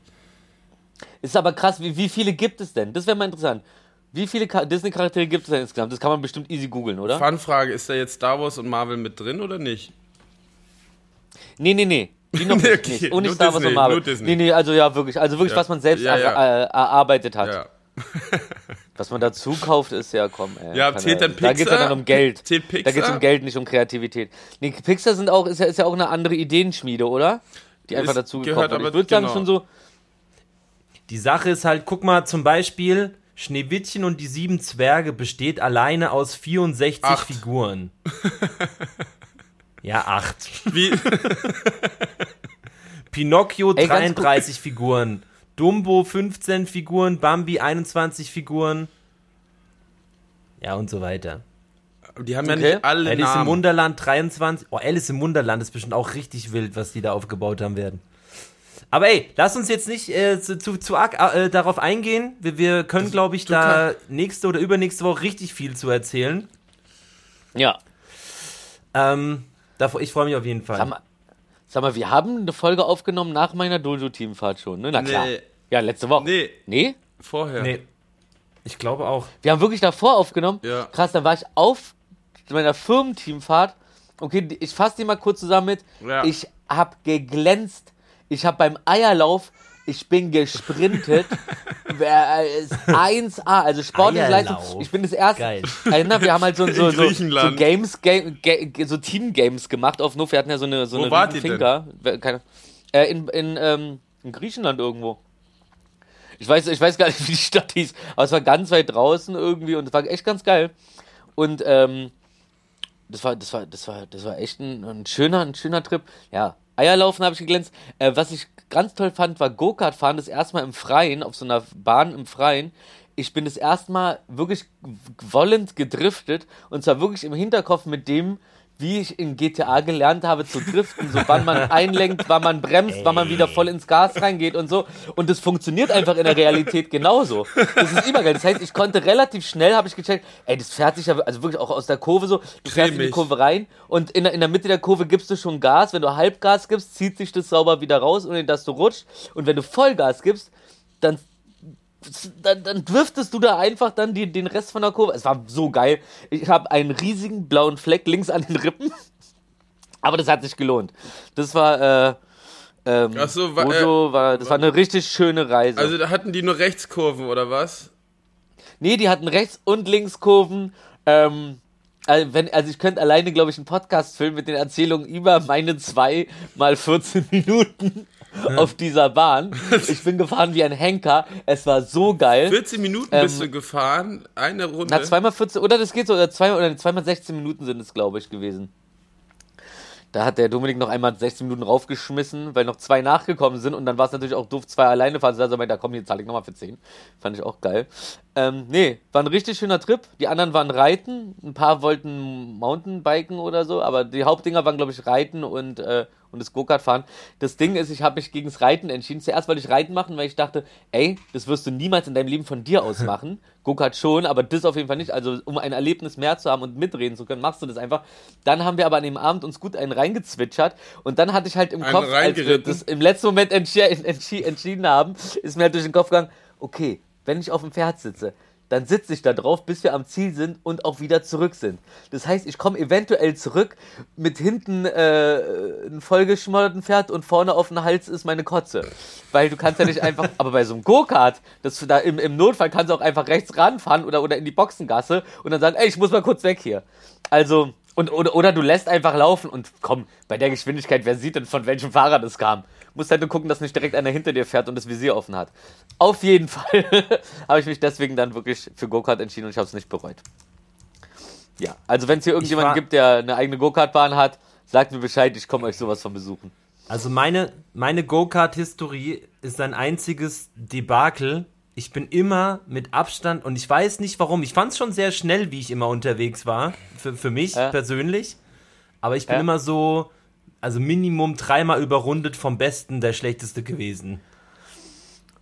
Ist aber krass, wie, wie viele gibt es denn? Das wäre mal interessant. Wie viele Disney-Charaktere gibt es denn insgesamt? Das kann man bestimmt easy googeln, oder? Fanfrage, ist da jetzt Star Wars und Marvel mit drin oder nicht? Nee, nee, nee. Die noch okay, nicht. Und nicht nur Star Wars Disney, und Marvel. Nee, nee, also ja, wirklich. Also wirklich, Ja. was man selbst Ja, ja. äh, erarbeitet hat. Ja. Was man dazu kauft, ist ja, komm, ey. Ja, zählt dann Da geht es ja Pixar? dann um Geld. Zählt Da geht es Pixar? um Geld, nicht um Kreativität. Nee, Pixar sind auch, ist ja, ist ja auch eine andere Ideenschmiede, oder? Die einfach Ist- dazu gehört gekommen hat. Ich aber- würde sagen, genau. schon so. Die Sache ist halt, guck mal, zum Beispiel, Schneewittchen und die sieben Zwerge besteht alleine aus 64 Acht. Figuren. ja, acht. Wie, Pinocchio Ey, ganz 33 Figuren. Dumbo 15 Figuren, Bambi 21 Figuren. Ja, und so weiter. die haben ja Okay. nicht alle Alice im Namen. Wunderland 23. Oh, Alice im Wunderland ist bestimmt auch richtig wild, was die da aufgebaut haben werden. Aber ey, lass uns jetzt nicht äh, zu, zu, zu arg äh, darauf eingehen. Wir, wir können, glaube ich, da nächste oder übernächste Woche richtig viel zu erzählen. Ja. Ähm, davor, ich freue mich auf jeden Fall. Sag mal, sag mal, wir haben eine Folge aufgenommen nach meiner Dojo-Teamfahrt schon, ne? Na klar. Nee. Ja, letzte Woche. Nee, Nee? vorher. Nee. Ich glaube auch. Wir haben wirklich davor aufgenommen. Ja. Krass, dann war ich auf meiner Firmenteamfahrt. Okay, ich fasse die mal kurz zusammen mit. Ja. Ich hab geglänzt. Ich hab beim Eierlauf, ich bin gesprintet. Wer, äh, ist 1A, also sportliche Leistung. Ich bin das erste. Geil. Erinnert, wir haben halt so, so, so, so Griechenland. Games, Game, Ga- so Team-Games gemacht auf Nuff. Wir hatten ja so eine, so Wo eine wart ihr Finker. Keine, äh, in, in, ähm, in Griechenland irgendwo. Ich weiß, ich weiß gar nicht, wie die Stadt hieß, aber es war ganz weit draußen irgendwie und es war echt ganz geil. Und ähm, das war, das war, das war, das war echt ein, ein schöner, ein schöner Trip. Ja, Eierlaufen habe ich geglänzt. Äh, was ich ganz toll fand, war Go-Kart fahren, das erste Mal im Freien, auf so einer Bahn im Freien. Ich bin das erste Mal wirklich wollend gedriftet und zwar wirklich im Hinterkopf mit dem, wie ich in GTA gelernt habe zu driften, so wann man einlenkt, wann man bremst, wann man wieder voll ins Gas reingeht und so. Und das funktioniert einfach in der Realität genauso. Das ist übergeil. Das heißt, ich konnte relativ schnell, habe ich gecheckt, ey, das fährt sich ja, also wirklich auch aus der Kurve so, du fährst in die. Kurve rein und in der, in der Mitte der Kurve gibst du schon Gas. Wenn du Halbgas gibst, zieht sich das sauber wieder raus, ohne dass du rutschst. Und wenn du Vollgas gibst, dann dann, dann driftest du da einfach dann die, den Rest von der Kurve. Es war so geil. Ich habe einen riesigen blauen Fleck links an den Rippen. Aber das hat sich gelohnt. Das war, äh, ähm, Ach so, wa- Bodo war, das war eine richtig schöne Reise. Also da hatten die nur Rechtskurven oder was? nee, die hatten Rechts- und Linkskurven. Ähm, also, wenn, also ich könnte alleine, glaube ich, einen Podcast filmen mit den Erzählungen über meine zwei mal 14 Minuten auf dieser Bahn. Ich bin gefahren wie ein Henker. Es war so geil. 14 Minuten Ähm, bist du gefahren, eine Runde. Na, zweimal 14, oder das geht so, oder zweimal, oder zweimal 16 Minuten sind es, glaube ich, gewesen. Da hat der Dominik noch einmal 16 Minuten raufgeschmissen, weil noch zwei nachgekommen sind und dann war es natürlich auch doof, zwei alleine fahren. Also meinte, da komm, jetzt zahle ich nochmal für 10. Fand ich auch geil. Ähm, nee, war ein richtig schöner Trip. Die anderen waren Reiten, ein paar wollten Mountainbiken oder so, aber die Hauptdinger waren, glaube ich, Reiten und, äh, und das Go-Kart fahren. Das Ding ist, ich habe mich gegens Reiten entschieden. Zuerst wollte ich Reiten machen, weil ich dachte, ey, das wirst du niemals in deinem Leben von dir aus machen. Go-Kart schon, aber das auf jeden Fall nicht. Also, um ein Erlebnis mehr zu haben und mitreden zu können, machst du das einfach. Dann haben wir aber an dem Abend uns gut einen reingezwitschert und dann hatte ich halt im Einen Kopf, als wir das im letzten Moment entschi entschi entschieden haben, ist mir halt durch den Kopf gegangen, okay, wenn ich auf dem Pferd sitze, dann sitze ich da drauf, bis wir am Ziel sind und auch wieder zurück sind. Das heißt, ich komme eventuell zurück mit hinten äh, ein vollgeschmodderten Pferd und vorne auf dem Hals ist meine Kotze. Weil du kannst ja nicht einfach, aber bei so einem Go-Kart, das da im, im Notfall kannst du auch einfach rechts ranfahren oder, oder in die Boxengasse und dann sagen, ey, ich muss mal kurz weg hier. Also, und, oder, oder du lässt einfach laufen und komm, bei der Geschwindigkeit, wer sieht denn, von welchem Fahrrad es kam? Musst halt nur gucken, dass nicht direkt einer hinter dir fährt und das Visier offen hat. Auf jeden Fall habe ich mich deswegen dann wirklich für Go-Kart entschieden und ich habe es nicht bereut. Ja, also wenn es hier irgendjemanden gibt, der eine eigene Go-Kart-Bahn hat, sagt mir Bescheid, ich komme euch sowas von besuchen. Also meine, meine Go-Kart-Historie ist ein einziges Debakel. Ich bin immer mit Abstand und ich weiß nicht warum. Ich fand es schon sehr schnell, wie ich immer unterwegs war, für, für mich Ja. persönlich. Aber ich bin Ja. immer so, also Minimum dreimal überrundet vom Besten der Schlechteste gewesen.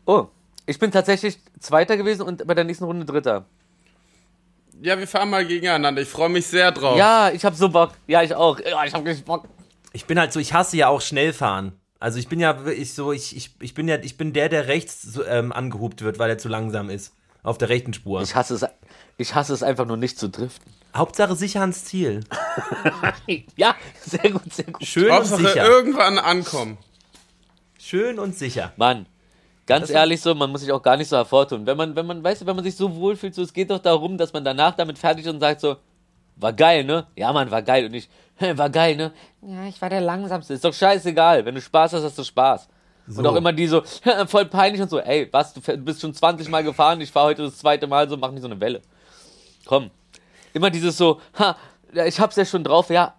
Oh, ich bin tatsächlich Zweiter gewesen und bei der nächsten Runde Dritter. Ja, wir fahren mal gegeneinander. Ich freue mich sehr drauf. Ja, ich habe so Bock. Ja, ich auch. Ja, ich habe richtig Bock. Ich bin halt so, ich hasse ja auch Schnellfahren. Also ich bin ja wirklich so, ich, ich, ich bin ja, ich bin der, der rechts so, ähm, angehupt wird, weil er zu langsam ist. Auf der rechten Spur. Ich hasse es, ich hasse es einfach nur nicht zu driften. Hauptsache sicher ans Ziel. Ja, sehr gut, sehr gut. Schön und Hauptsache sicher. irgendwann ankommen. Schön und sicher. Mann, ganz ehrlich so, man muss sich auch gar nicht so hervortun. Wenn man, wenn man, weißt du, wenn man sich so wohlfühlt, so, es geht doch darum, dass man danach damit fertig ist und sagt so, war geil, ne? Ja, Mann, war geil. Und nicht, "Hä, war geil, ne? Ja, ich war der Langsamste. Ist doch scheißegal. Wenn du Spaß hast, hast du Spaß. Und So. auch immer die so, voll peinlich und so, ey, was, du bist schon 20 Mal gefahren, ich fahre heute das zweite Mal so, mach nicht so eine Welle. Komm. Immer dieses so, ha, ich hab's ja schon drauf, ja,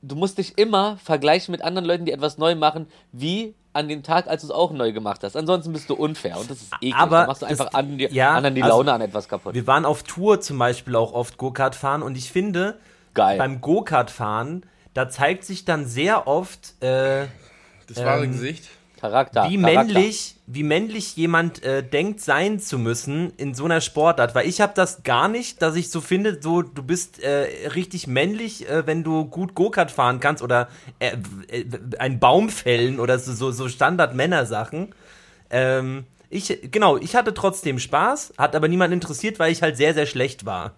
du musst dich immer vergleichen mit anderen Leuten, die etwas neu machen, wie an dem Tag, als du es auch neu gemacht hast. Ansonsten bist du unfair und das ist eklig. Aber da machst du das- einfach an die, ja, anderen die also- Laune an etwas kaputt. Wir waren auf Tour zum Beispiel auch oft Go-Kart fahren und ich finde, Geil. beim Go-Kart fahren, da zeigt sich dann sehr oft, äh, Das wahre Ähm, Gesicht. Charakter. wie Charakter. männlich, wie männlich jemand äh, denkt sein zu müssen in so einer Sportart, weil ich habe das gar nicht, dass ich so finde, so du bist äh, richtig männlich, äh, wenn du gut Go-Kart fahren kannst oder äh, äh, einen Baum fällen oder so so, so Standard Männersachen. Ähm, ich genau, ich hatte trotzdem Spaß, hat aber niemand interessiert, weil ich halt sehr sehr schlecht war.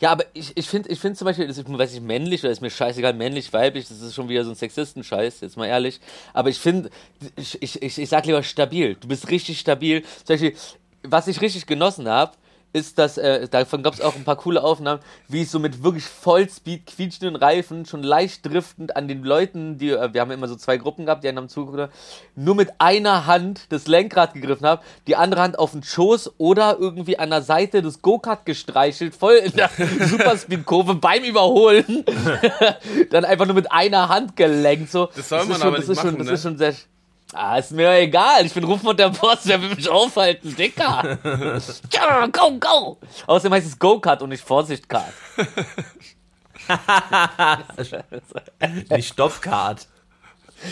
Ja, aber ich, ich finde ich find zum Beispiel, das ist, weiß ich, männlich oder ist mir scheißegal, männlich, weiblich, das ist schon wieder so ein Sexisten-Scheiß, jetzt mal ehrlich. Aber ich finde, ich, ich, ich, ich sag lieber stabil. Du bist richtig stabil. Zum Beispiel, was ich richtig genossen habe, ist das, äh, davon gab es auch ein paar coole Aufnahmen, wie ich so mit wirklich Vollspeed quietschenden Reifen schon leicht driftend an den Leuten, die, äh, wir haben immer so zwei Gruppen gehabt, die einen haben zugeguckt, nur mit einer Hand das Lenkrad gegriffen habe, die andere Hand auf den Schoß oder irgendwie an der Seite des Go-Kart gestreichelt, voll in der Superspeed-Kurve beim Überholen, dann einfach nur mit einer Hand gelenkt, so. Das soll man schon, aber das nicht schon, machen, Das ne? ist schon sehr, Ah, ist mir egal. Ich bin Ruf von der Post. Wer will mich aufhalten? Dicker. Ja, go, go. Außerdem heißt es Go-Kart und nicht Vorsicht-Kart. Die Stoppcard.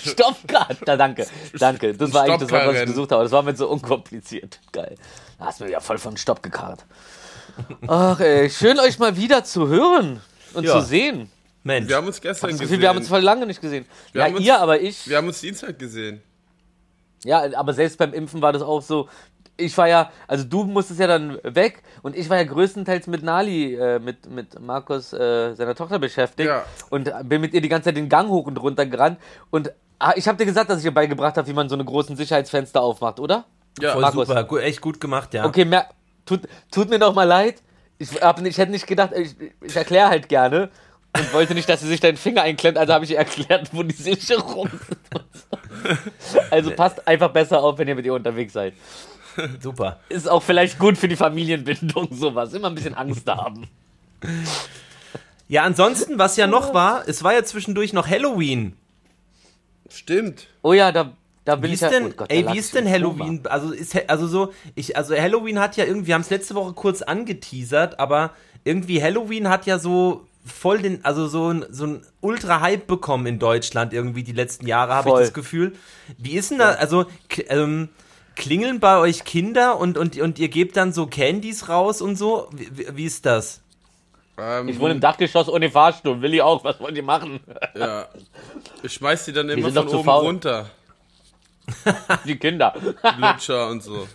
Stopp-Kart. Da, danke. Danke. Das war eigentlich das, Wort, was ich gesucht habe. Das war mir so unkompliziert. Geil. Da hast du mir ja voll von Stopp gekarrt. Ach, ey. Schön, euch mal wieder zu hören und Ja. zu sehen. Mensch. Wir haben uns gestern gesehen. Wir haben uns voll lange nicht gesehen. Wir ja, haben uns- ihr, aber ich. wir haben uns Dienstag gesehen. Ja, aber selbst beim Impfen war das auch so. Ich war ja, also du musstest ja dann weg und ich war ja größtenteils mit Nali, äh, mit, mit Markus, äh, seiner Tochter beschäftigt Ja. und bin mit ihr die ganze Zeit den Gang hoch und runter gerannt. Und ah, ich habe dir gesagt, dass ich ihr beigebracht habe, wie man so eine großen Sicherheitsfenster aufmacht, oder? Ja, Voll Markus. super, echt gut gemacht, ja. Okay, mer tut, tut mir doch mal leid. Ich, hab, ich hätte nicht gedacht, ich, ich erkläre halt gerne und wollte nicht, dass sie sich deinen Finger einklemmt, also habe ich ihr erklärt, wo die Sicherung sind. Also passt einfach besser auf, wenn ihr mit ihr unterwegs seid. Super. Ist auch vielleicht gut für die Familienbindung, sowas. Immer ein bisschen Angst haben. Ja, ansonsten, was ja noch war, es war ja zwischendurch noch Halloween. Stimmt. Oh ja, da, da bin Wie ich ist ja. denn, oh Gott, ey, wie ist denn Halloween? Also ist also so, ich also Halloween hat ja irgendwie, wir haben es letzte Woche kurz angeteasert, aber irgendwie Halloween hat ja so voll den, also so ein, so ein Ultra-Hype bekommen in Deutschland irgendwie die letzten Jahre, habe ich das Gefühl. Wie ist denn da, also ähm, klingeln bei euch Kinder und, und, und ihr gebt dann so Candies raus und so? Wie, wie- ist das? Ähm, Ich wohne im Dachgeschoss ohne Fahrstuhl. Willi auch. Was wollt ihr machen? ja. Ich schmeiß die dann immer von oben faul. runter. Die Kinder. Lutscher und so.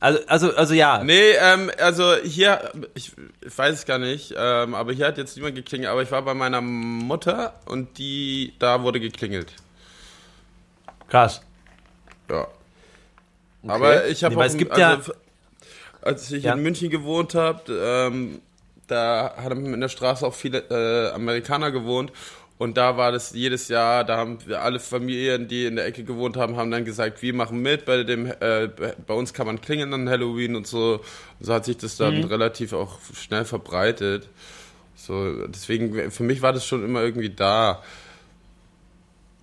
Also, also, also ja. Nee, ähm, also hier, ich, ich weiß es gar nicht, ähm, aber hier hat jetzt niemand geklingelt, aber ich war bei meiner Mutter und die, da wurde geklingelt. Krass. Ja. Aber ich habe Nee, auch, es gibt also, ja- als ich Ja. in München gewohnt habe, ähm, da haben in der Straße auch viele äh, Amerikaner gewohnt und da war das jedes Jahr, da haben wir alle Familien, die in der Ecke gewohnt haben, haben dann gesagt, wir machen mit bei dem, äh, bei uns kann man klingeln an Halloween und so. Und so hat sich das dann relativ auch schnell verbreitet. So, deswegen, für mich war das schon immer irgendwie da.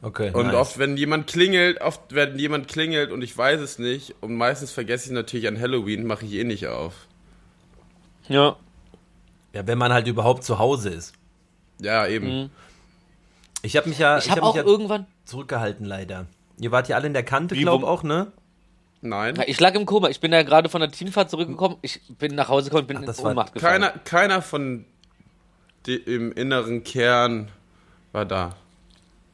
Okay. Und nice. oft, wenn jemand klingelt, oft, wenn jemand klingelt und ich weiß es nicht, und meistens vergesse ich natürlich an Halloween, mache ich eh nicht auf. Ja. Ja, wenn man halt überhaupt zu Hause ist. Ja, eben. Ich habe mich ja, Ich habe hab auch mich ja irgendwann. zurückgehalten leider. Ihr wart ja alle in der Kante, Wie, glaub wo- auch, ne? Nein. Ich lag im Koma. Ich bin ja gerade von der Teamfahrt zurückgekommen. Ich bin nach Hause gekommen und bin das in Ohnmacht gefallen. Keiner, keiner von im inneren Kern war da.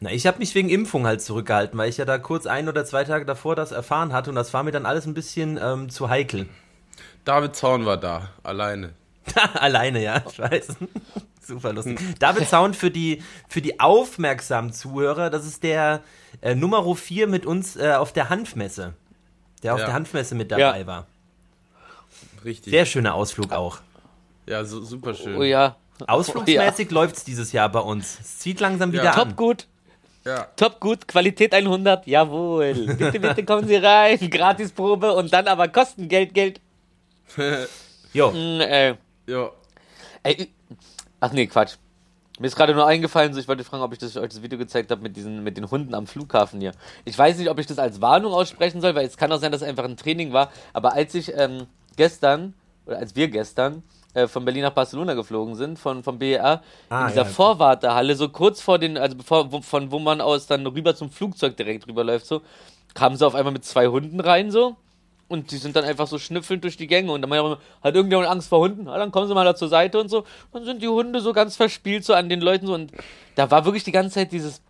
Na, ich habe mich wegen Impfung halt zurückgehalten, weil ich ja da kurz ein oder zwei Tage davor das erfahren hatte und das war mir dann alles ein bisschen ähm, zu heikel. David Zaun war da, alleine. Alleine, ja, ich weiß. Super lustig. David Zaun für die, für die aufmerksamen Zuhörer, das ist der äh, Nummer 4 mit uns äh, auf der Hanfmesse. Der auf Ja. der Hanfmesse mit dabei Ja. war. Richtig. Sehr schöner Ausflug auch. ja, so, super schön. Oh ja. Ausflugsmäßig läuft's dieses Jahr bei uns. Es zieht langsam wieder Ja. Top an. gut. Ja. Top gut. Qualität 100. Jawohl. Bitte, bitte kommen Sie rein. Gratisprobe und dann aber Kostengeld, Geld. Jo, Mm, äh, ja. Ey, ach nee, Quatsch. Mir ist gerade nur eingefallen, so ich wollte fragen, ob ich das, euch das Video gezeigt habe mit diesen mit den Hunden am Flughafen hier. Ich weiß nicht, ob ich das als Warnung aussprechen soll, weil es kann auch sein, dass es einfach ein Training war. Aber als ich ähm, gestern oder als wir gestern äh, von Berlin nach Barcelona geflogen sind, von vom BER, Ah, in dieser ja. Vorwartehalle, so kurz vor den, also bevor wo, von wo man aus dann rüber zum Flugzeug direkt rüberläuft, so kamen sie auf einmal mit zwei Hunden rein, so. Und die sind dann einfach so schnüffelnd durch die Gänge. Und dann hat irgendjemand Angst vor Hunden? Ja, dann kommen sie mal da zur Seite und so. Dann sind die Hunde so ganz verspielt so an den Leuten so. Und da war wirklich die ganze Zeit dieses,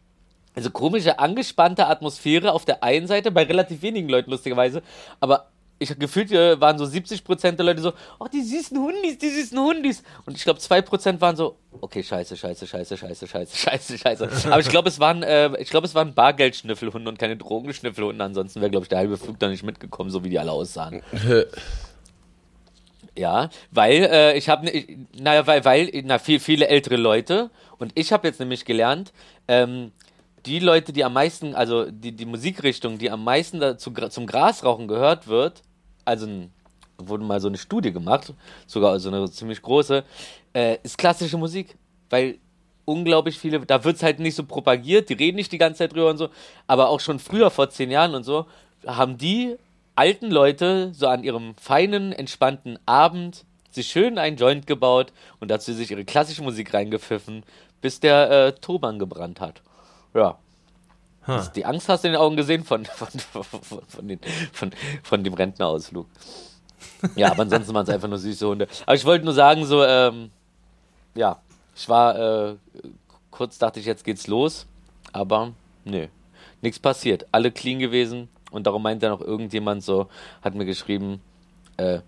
also komische, angespannte Atmosphäre auf der einen Seite, bei relativ wenigen Leuten lustigerweise. Aber ich gefühlt, hier waren so 70% der Leute so, oh, die süßen Hundis, die süßen Hundis. Und ich glaube, 2% waren so, okay, scheiße, scheiße, scheiße, scheiße, scheiße, scheiße, scheiße. Aber ich glaube, es waren, äh, ich glaube, es waren Bargeldschnüffelhunde und keine Drogenschnüffelhunde. Ansonsten wäre, glaube ich, der halbe Flug da nicht mitgekommen, so wie die alle aussahen. Ja, weil äh, ich habe, ne, naja, weil, weil, na, viel, viele ältere Leute und ich habe jetzt nämlich gelernt, ähm, die Leute, die am meisten, also die, die Musikrichtung, die am meisten dazu, zum Grasrauchen gehört wird, also ein, wurde mal so eine Studie gemacht, sogar so eine ziemlich große, äh, ist klassische Musik, weil unglaublich viele, da wird es halt nicht so propagiert, die reden nicht die ganze Zeit drüber und so, aber auch schon früher, vor zehn Jahren und so, haben die alten Leute so an ihrem feinen, entspannten Abend sich schön ein Joint gebaut und dazu sich ihre klassische Musik reingepfiffen, bis der äh, Turban gebrannt hat. Ja. Huh. Die Angst hast du in den Augen gesehen von, von, von, von, den, von, von dem Rentnerausflug. Ja, aber ansonsten waren es einfach nur süße Hunde. Aber ich wollte nur sagen, so, ähm, ja, ich war, äh, kurz dachte ich, jetzt geht's los, aber nö, nichts passiert. Alle clean gewesen und darum meint dann auch irgendjemand so, hat mir geschrieben, äh,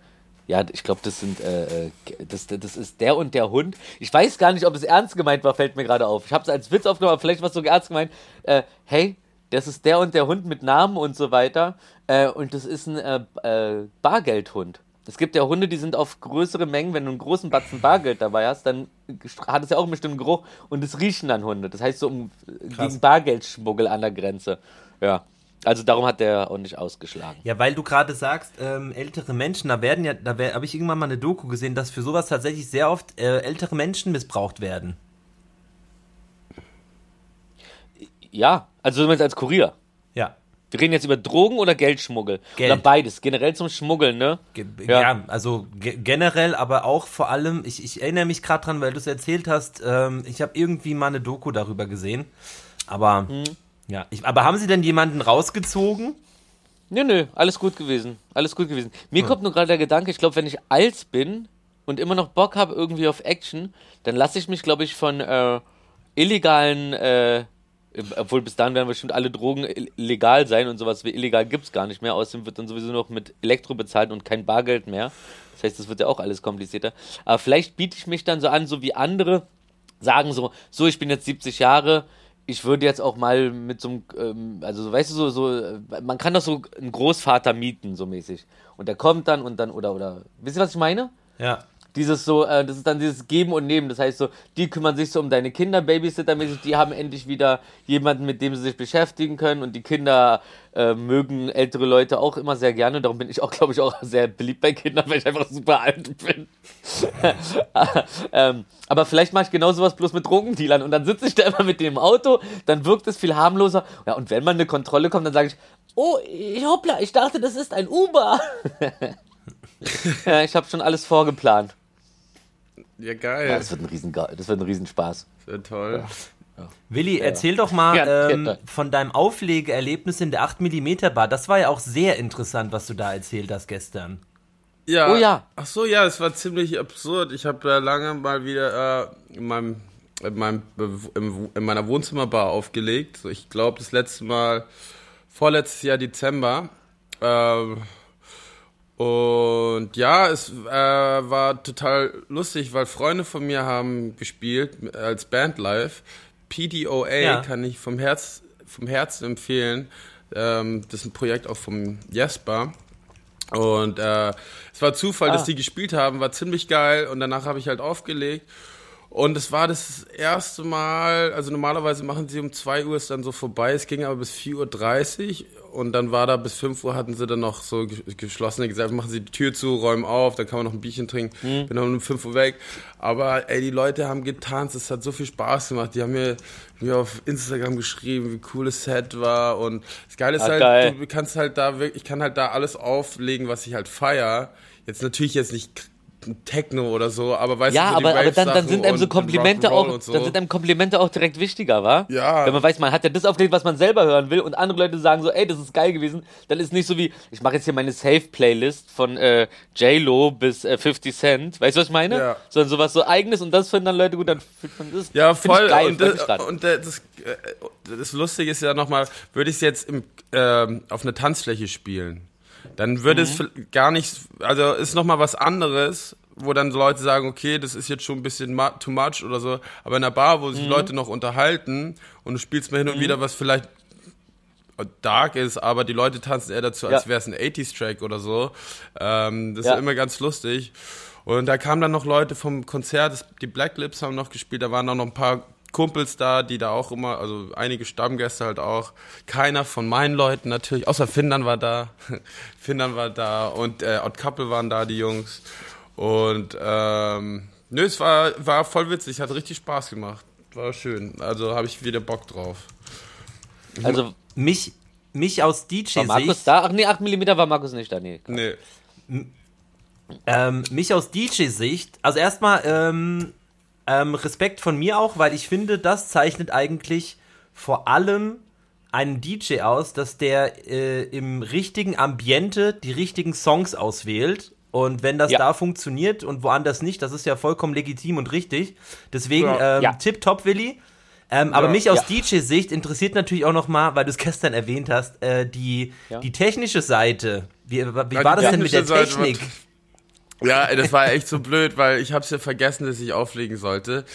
ja, ich glaube, das sind, äh, äh, das, das ist der und der Hund. Ich weiß gar nicht, ob es ernst gemeint war, fällt mir gerade auf. Ich habe es als Witz aufgenommen, aber vielleicht war es sogar ernst gemeint. Äh, hey, das ist der und der Hund mit Namen und so weiter. Äh, und das ist ein äh, äh, Bargeldhund. Es gibt ja Hunde, die sind auf größere Mengen, wenn du einen großen Batzen Bargeld dabei hast, dann hat es ja auch einen bestimmten Geruch und es riechen dann Hunde. Das heißt so um, gegen Bargeldschmuggel an der Grenze. Ja. Also darum hat der auch nicht ausgeschlagen. Ja, weil du gerade sagst, ähm, ältere Menschen, da werden ja, da habe ich irgendwann mal eine Doku gesehen, dass für sowas tatsächlich sehr oft äh, ältere Menschen missbraucht werden. Ja, also du meinst als Kurier. Ja. Wir reden jetzt über Drogen oder Geldschmuggel? Geld. Oder beides, generell zum Schmuggeln, ne? Ge ja. ja. also ge generell, aber auch vor allem, ich, ich erinnere mich gerade dran, weil du es erzählt hast, ähm, ich habe irgendwie mal eine Doku darüber gesehen. Aber mhm. Ja, ich, aber haben Sie denn jemanden rausgezogen? Nö, nö, alles gut gewesen. Alles gut gewesen. Mir hm. kommt nur gerade der Gedanke, ich glaube, wenn ich alt bin und immer noch Bock habe irgendwie auf Action, dann lasse ich mich, glaube ich, von äh, illegalen, äh, obwohl bis dahin werden bestimmt alle Drogen legal sein und sowas wie illegal gibt es gar nicht mehr. Außerdem wird dann sowieso noch mit Elektro bezahlt und kein Bargeld mehr. Das heißt, das wird ja auch alles komplizierter. Aber vielleicht biete ich mich dann so an, so wie andere sagen so, so, ich bin jetzt 70 Jahre, ich würde jetzt auch mal mit so einem, ähm, also weißt du, so, so, man kann doch so einen Großvater mieten, so mäßig. Und der kommt dann und dann, oder, oder, wisst ihr, was ich meine? Ja dieses so, äh, das ist dann dieses Geben und Nehmen. Das heißt so, die kümmern sich so um deine Kinder, Babysittermäßig, die haben endlich wieder jemanden, mit dem sie sich beschäftigen können und die Kinder äh, mögen ältere Leute auch immer sehr gerne. Darum bin ich auch, glaube ich, auch sehr beliebt bei Kindern, weil ich einfach super alt bin. ähm, aber vielleicht mache ich genau sowas bloß mit Drogendealern und dann sitze ich da immer mit dem Auto, dann wirkt es viel harmloser. Ja, und wenn mal eine Kontrolle kommt, dann sage ich, oh, ich, hoppla, ich dachte, das ist ein Uber. ja, ich habe schon alles vorgeplant. Ja, geil. Ja, das wird ein, Riesen, das wird ein Riesenspaß. Das wird toll. Ja. Willi, ja. erzähl doch mal ja, ähm, von deinem Auflegeerlebnis in der 8mm Bar. Das war ja auch sehr interessant, was du da erzählt hast gestern. Ja. Oh ja. Ach so, ja, es war ziemlich absurd. Ich habe ja lange mal wieder äh, in, meinem, in, meinem, in meiner Wohnzimmerbar aufgelegt. So, ich glaube, das letzte Mal vorletztes Jahr Dezember. Äh, und ja, es äh, war total lustig, weil Freunde von mir haben gespielt als Band live. PDOA ja. kann ich vom, Herz, vom Herzen empfehlen. Ähm, das ist ein Projekt auch vom Jesper. Und äh, es war Zufall, ah. dass die gespielt haben, war ziemlich geil. Und danach habe ich halt aufgelegt. Und es war das erste Mal, also normalerweise machen sie um 2 Uhr ist dann so vorbei, es ging aber bis 4.30 Uhr und dann war da bis 5 Uhr hatten sie dann noch so geschlossene gesagt, machen sie die Tür zu, räumen auf, dann kann man noch ein Bierchen trinken, mhm. bin dann um 5 Uhr weg. Aber ey, die Leute haben getanzt, es hat so viel Spaß gemacht. Die haben mir, mir auf Instagram geschrieben, wie cool das Set war und das Geile ist Ach, halt, geil. du kannst halt da wirklich, ich kann halt da alles auflegen, was ich halt feier. Jetzt natürlich jetzt nicht Techno oder so, aber weißt ja, du, so aber, aber dann, dann sind einem so Komplimente auch, so. dann sind einem Komplimente auch direkt wichtiger, wa? Ja. Wenn man weiß, man hat ja das aufgelegt, was man selber hören will und andere Leute sagen so, ey, das ist geil gewesen, dann ist nicht so wie, ich mache jetzt hier meine Safe-Playlist von äh, J-Lo bis äh, 50 Cent, weißt du, was ich meine? Ja. Sondern sowas so eigenes und das finden dann Leute gut, dann fühlt man das. Ja, voll. Geil, und, das, und das, äh, das Lustige ist ja nochmal, würde ich es jetzt im, äh, auf einer Tanzfläche spielen, dann würde mhm. es gar nicht, also ist nochmal was anderes, wo dann Leute sagen, okay, das ist jetzt schon ein bisschen too much oder so, aber in einer Bar, wo sich mhm. Leute noch unterhalten und du spielst mal hin und mhm. wieder was vielleicht dark ist, aber die Leute tanzen eher dazu, als Ja. wäre es ein 80s-Track oder so. Ähm, das Ja. ist immer ganz lustig. Und da kamen dann noch Leute vom Konzert, die Black Lips haben noch gespielt, da waren auch noch ein paar Kumpels da, die da auch immer, also einige Stammgäste halt auch. Keiner von meinen Leuten natürlich, außer Findern war da. Findern war da und äh, Odd Couple waren da, die Jungs. Und ähm, nö, es war, war voll witzig, hat richtig Spaß gemacht. War schön. Also habe ich wieder Bock drauf. Also Mich, mich aus war Markus DJ-Sicht da? Ach nee, 8 mm war Markus nicht da. Nee. Nee. ähm, mich aus DJ-Sicht, also erstmal ähm, ähm, Respekt von mir auch, weil ich finde, das zeichnet eigentlich vor allem einen DJ aus, dass der äh, im richtigen Ambiente die richtigen Songs auswählt. Und wenn das Ja. da funktioniert und woanders nicht, das ist ja vollkommen legitim und richtig. Deswegen Ja. ähm, Ja. Tip top, Willi. Ähm, aber Ja. mich aus Ja. DJ-Sicht interessiert natürlich auch noch mal, weil du es gestern erwähnt hast, äh, die, Ja. die technische Seite. Wie, wie Ja, war das denn mit der technische Seite Technik? Ja, das war echt so blöd, weil ich hab's ja vergessen, dass ich auflegen sollte.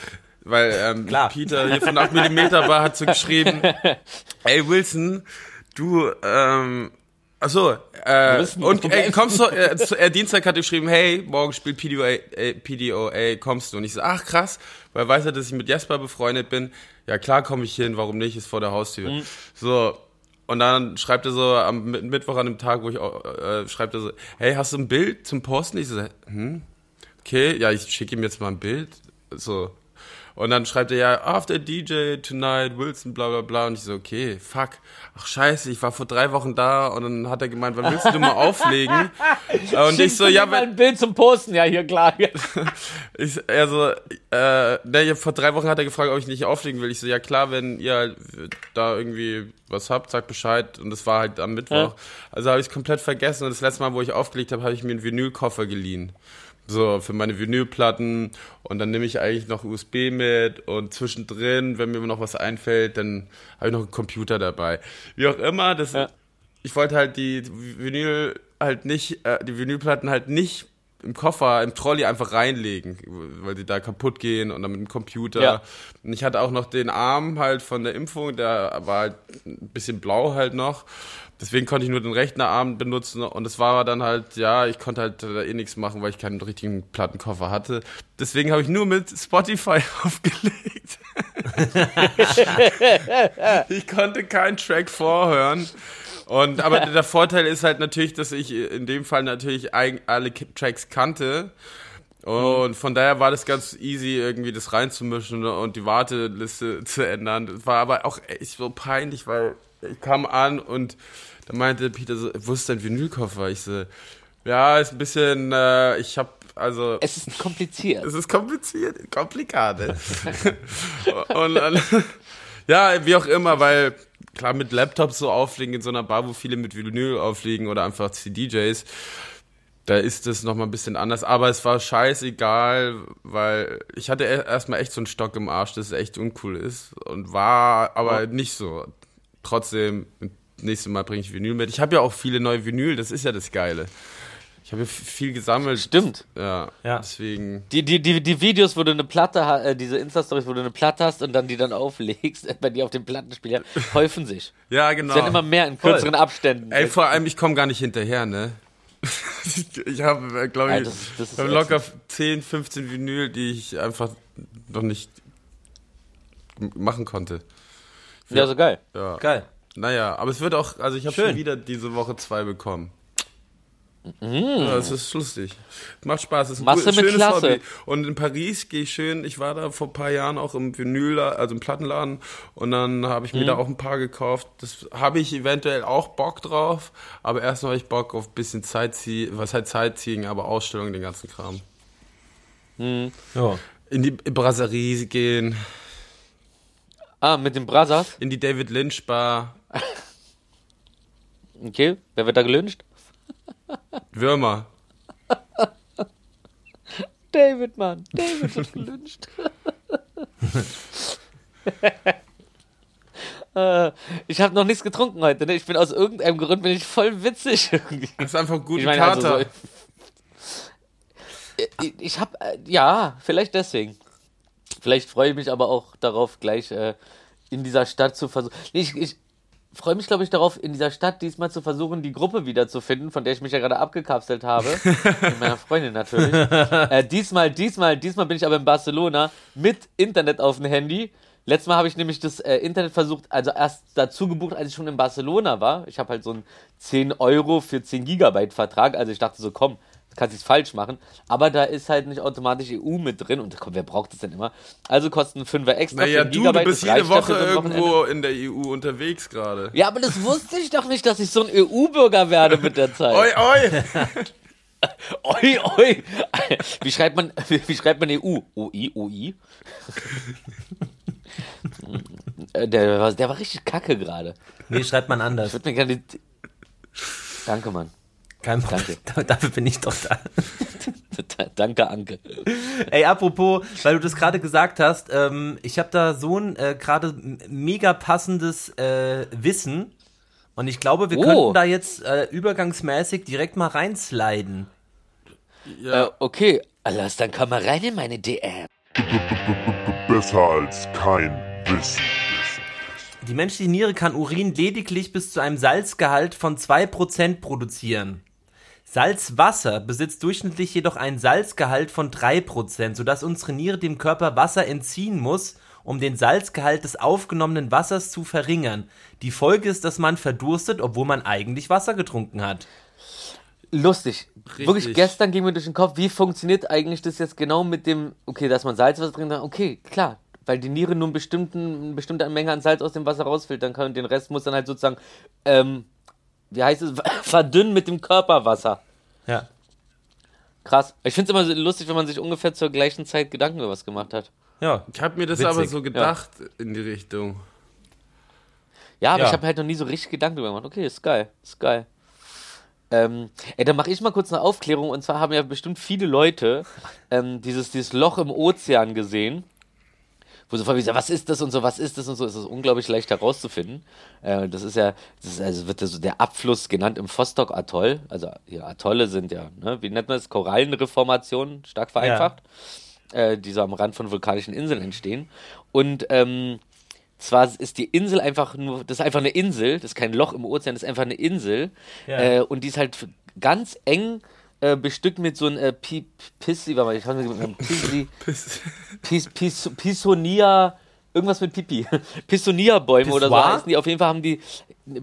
Weil ähm, Klar. Peter hier von 8 mm Bar hat so geschrieben, ey Wilson, du, ähm, achso, äh, und ey, gleich. kommst du, äh, zu, äh, Dienstag hat er geschrieben, hey, morgen spielt PDOA, äh, PDOA, kommst du? Und ich so, ach krass, weil er weiß er, dass ich mit Jesper befreundet bin. Ja klar komme ich hin, warum nicht, ist vor der Haustür. Mhm. So, und dann schreibt er so am Mi- Mittwoch an dem Tag, wo ich auch, äh, schreibt er so, hey, hast du ein Bild zum Posten? Ich so, hm, okay, ja, ich schicke ihm jetzt mal ein Bild. So. Und dann schreibt er ja, after DJ tonight, Wilson, bla bla bla. Und ich so, okay, fuck. Ach scheiße, ich war vor drei Wochen da und dann hat er gemeint, wann willst du mal auflegen? und ich so, ja, wenn, ein Bild zum Posten, ja, hier klar. ich, er so, äh, ne, vor drei Wochen hat er gefragt, ob ich nicht auflegen will. Ich so, ja klar, wenn ihr halt da irgendwie was habt, sagt Bescheid. Und das war halt am Mittwoch. Ja. Also habe ich es komplett vergessen. Und das letzte Mal, wo ich aufgelegt habe, habe ich mir einen Vinylkoffer geliehen. So, für meine Vinylplatten. Und dann nehme ich eigentlich noch USB mit. Und zwischendrin, wenn mir noch was einfällt, dann habe ich noch einen Computer dabei. Wie auch immer, das, Ja. ich wollte halt die Vinyl halt nicht, äh, die Vinylplatten halt nicht im Koffer, im Trolley einfach reinlegen, weil die da kaputt gehen und dann mit dem Computer. Ja. Und ich hatte auch noch den Arm halt von der Impfung, der war halt ein bisschen blau halt noch. Deswegen konnte ich nur den rechten Arm benutzen und es war dann halt, ja, ich konnte halt eh nichts machen, weil ich keinen richtigen Plattenkoffer hatte. Deswegen habe ich nur mit Spotify aufgelegt. ich konnte keinen Track vorhören. Und, aber der Vorteil ist halt natürlich, dass ich in dem Fall natürlich alle Tracks kannte. Und von daher war das ganz easy, irgendwie das reinzumischen und die Warteliste zu ändern. Das war aber auch echt so peinlich, weil ich kam an und da meinte Peter so, wo ist dein Vinylkoffer? Ich so, ja, ist ein bisschen, äh, ich hab, also... Es ist kompliziert. Es ist kompliziert, komplikate. und dann, ja, wie auch immer, weil klar mit Laptops so auflegen in so einer Bar, wo viele mit Vinyl auflegen oder einfach CDJs, da ist es nochmal ein bisschen anders. Aber es war scheißegal, weil ich hatte e- erstmal echt so einen Stock im Arsch, dass es echt uncool ist und war aber nicht so. Trotzdem, nächstes Mal bringe ich Vinyl mit. Ich habe ja auch viele neue Vinyl, das ist ja das Geile. Ich habe ja viel gesammelt. Stimmt. Ja, Ja. deswegen. Die, die, die, die Videos, wo du eine Platte hast, äh, diese Insta-Stories, wo du eine Platte hast und dann die dann auflegst, bei dir auf dem Plattenspieler, häufen sich. Ja, Es genau. werden immer mehr in kürzeren Abständen. Ey, vor allem, ich komme gar nicht hinterher, ne? ich habe, glaube Ja, ich, das- das ist hab locker 10, 15 Vinyl, die ich einfach noch nicht machen konnte. ja, so geil. Ja. Geil. Naja, aber es wird auch, also ich habe schon wieder diese Woche zwei bekommen. Mm. Ja, es ist lustig. Macht Spaß. Es ist ein gut- du mit Klasse. Hobby. Und in Paris gehe ich schön, ich war da vor ein paar Jahren auch im Vinyl, also im Plattenladen und dann habe ich mir Mhm. da auch ein paar gekauft. Das habe ich eventuell auch Bock drauf, aber erstmal habe ich Bock auf ein bisschen Sightseeing, was halt Sightseeing, aber Ausstellungen, den ganzen Kram. Ja. In die Brasserie gehen, Ah, mit den Brothers. in die David Lynch Bar, Okay, wer wird da gelünscht? Würmer. David, Mann. David wird gelünscht. Äh, ich habe noch nichts getrunken heute. Ne? Ich bin aus irgendeinem Grund bin ich voll witzig irgendwie. Das ist einfach ein guter Ich meine, also Kater. so, ich, ich habe äh, ja, vielleicht deswegen. Vielleicht freue ich mich aber auch darauf, gleich äh, in dieser Stadt zu versuchen. Ich, ich, freue mich, glaube ich, darauf, in dieser Stadt diesmal zu versuchen, die Gruppe wiederzufinden, von der ich mich ja gerade abgekapselt habe. mit meiner Freundin natürlich. Äh, diesmal, diesmal, diesmal bin ich aber in Barcelona mit Internet auf dem Handy. Letztes Mal habe ich nämlich das äh, Internet versucht, also erst dazu gebucht, als ich schon in Barcelona war. Ich habe halt so einen 10 Euro für 10 Gigabyte Vertrag. Also ich dachte so, komm, kannst es falsch machen. Aber da ist halt nicht automatisch EU mit drin. Und komm, wer braucht das denn immer? Also kosten 5er extra. Naja, 10 du, Gigabyte, du bist jede Woche für irgendwo in der EU unterwegs gerade. Ja, aber das wusste ich doch nicht, dass ich so ein EU-Bürger werde mit der Zeit. Oi, oi! Oi, oi. Wie schreibt man, wie, schreibt man EU? OI, OI? Äh, der, war- der war richtig kacke gerade. Nee, schreibt man Ich anders. würde mir gerne die... Danke, Mann. Kein Problem. Dafür bin ich doch da. Danke, Anke. Ey, apropos, weil du das gerade gesagt hast, ähm, ich habe da so ein äh, gerade mega passendes äh, Wissen und ich glaube, wir Oh. könnten da jetzt äh, übergangsmäßig direkt mal reinsliden. Ja. Äh, okay, Lass, dann komm mal rein in meine DM. Besser als kein Wissen. Die menschliche Niere kann Urin lediglich bis zu einem Salzgehalt von 2% produzieren. Salzwasser besitzt durchschnittlich jedoch einen Salzgehalt von 3%, sodass unsere Niere dem Körper Wasser entziehen muss, um den Salzgehalt des aufgenommenen Wassers zu verringern. Die Folge ist, dass man verdurstet, obwohl man eigentlich Wasser getrunken hat. Lustig. Richtig. Wirklich, gestern ging mir durch den Kopf, wie funktioniert eigentlich das jetzt genau mit dem, okay, dass man Salzwasser trinkt, dann- okay, klar, weil die Niere nur einen bestimmten, eine bestimmte Menge an Salz aus dem Wasser rausfiltern kann und den Rest muss dann halt sozusagen, ähm, wie heißt es, verdünnen mit dem Körperwasser. Ja. Krass. Ich finde es immer so lustig, wenn man sich ungefähr zur gleichen Zeit Gedanken über was gemacht hat. Ja. Ich habe mir das Witzig. aber so gedacht in die Richtung. Ja, aber Ja. ich habe halt noch nie so richtig Gedanken darüber gemacht. Okay, ist geil, ist geil. Ähm, ey, dann mache ich mal kurz eine Aufklärung. Und zwar haben ja bestimmt viele Leute ähm, dieses, dieses Loch im Ozean gesehen. Wo so von was ist das und so, was ist das und so, es ist unglaublich leicht herauszufinden. Äh, das ist ja, das ist, also wird das, der Abfluss genannt im Vostok-Atoll. Also hier Atolle sind ja, ne, wie nennt man das? Korallenreformationen, stark vereinfacht, äh, die so am Rand von vulkanischen Inseln entstehen. Und ähm, zwar ist die Insel einfach nur, das ist einfach eine Insel, das ist kein Loch im Ozean, das ist einfach eine Insel. Ja. Äh, und die ist halt ganz eng äh, bestückt mit so einem äh, Pi- Pissi, warte mal, ich kann nicht mit einem Pissi, Pis, Pis, Pisonia, irgendwas mit Pipi. Pisonia-Bäume oder so heißen die. Auf jeden Fall haben die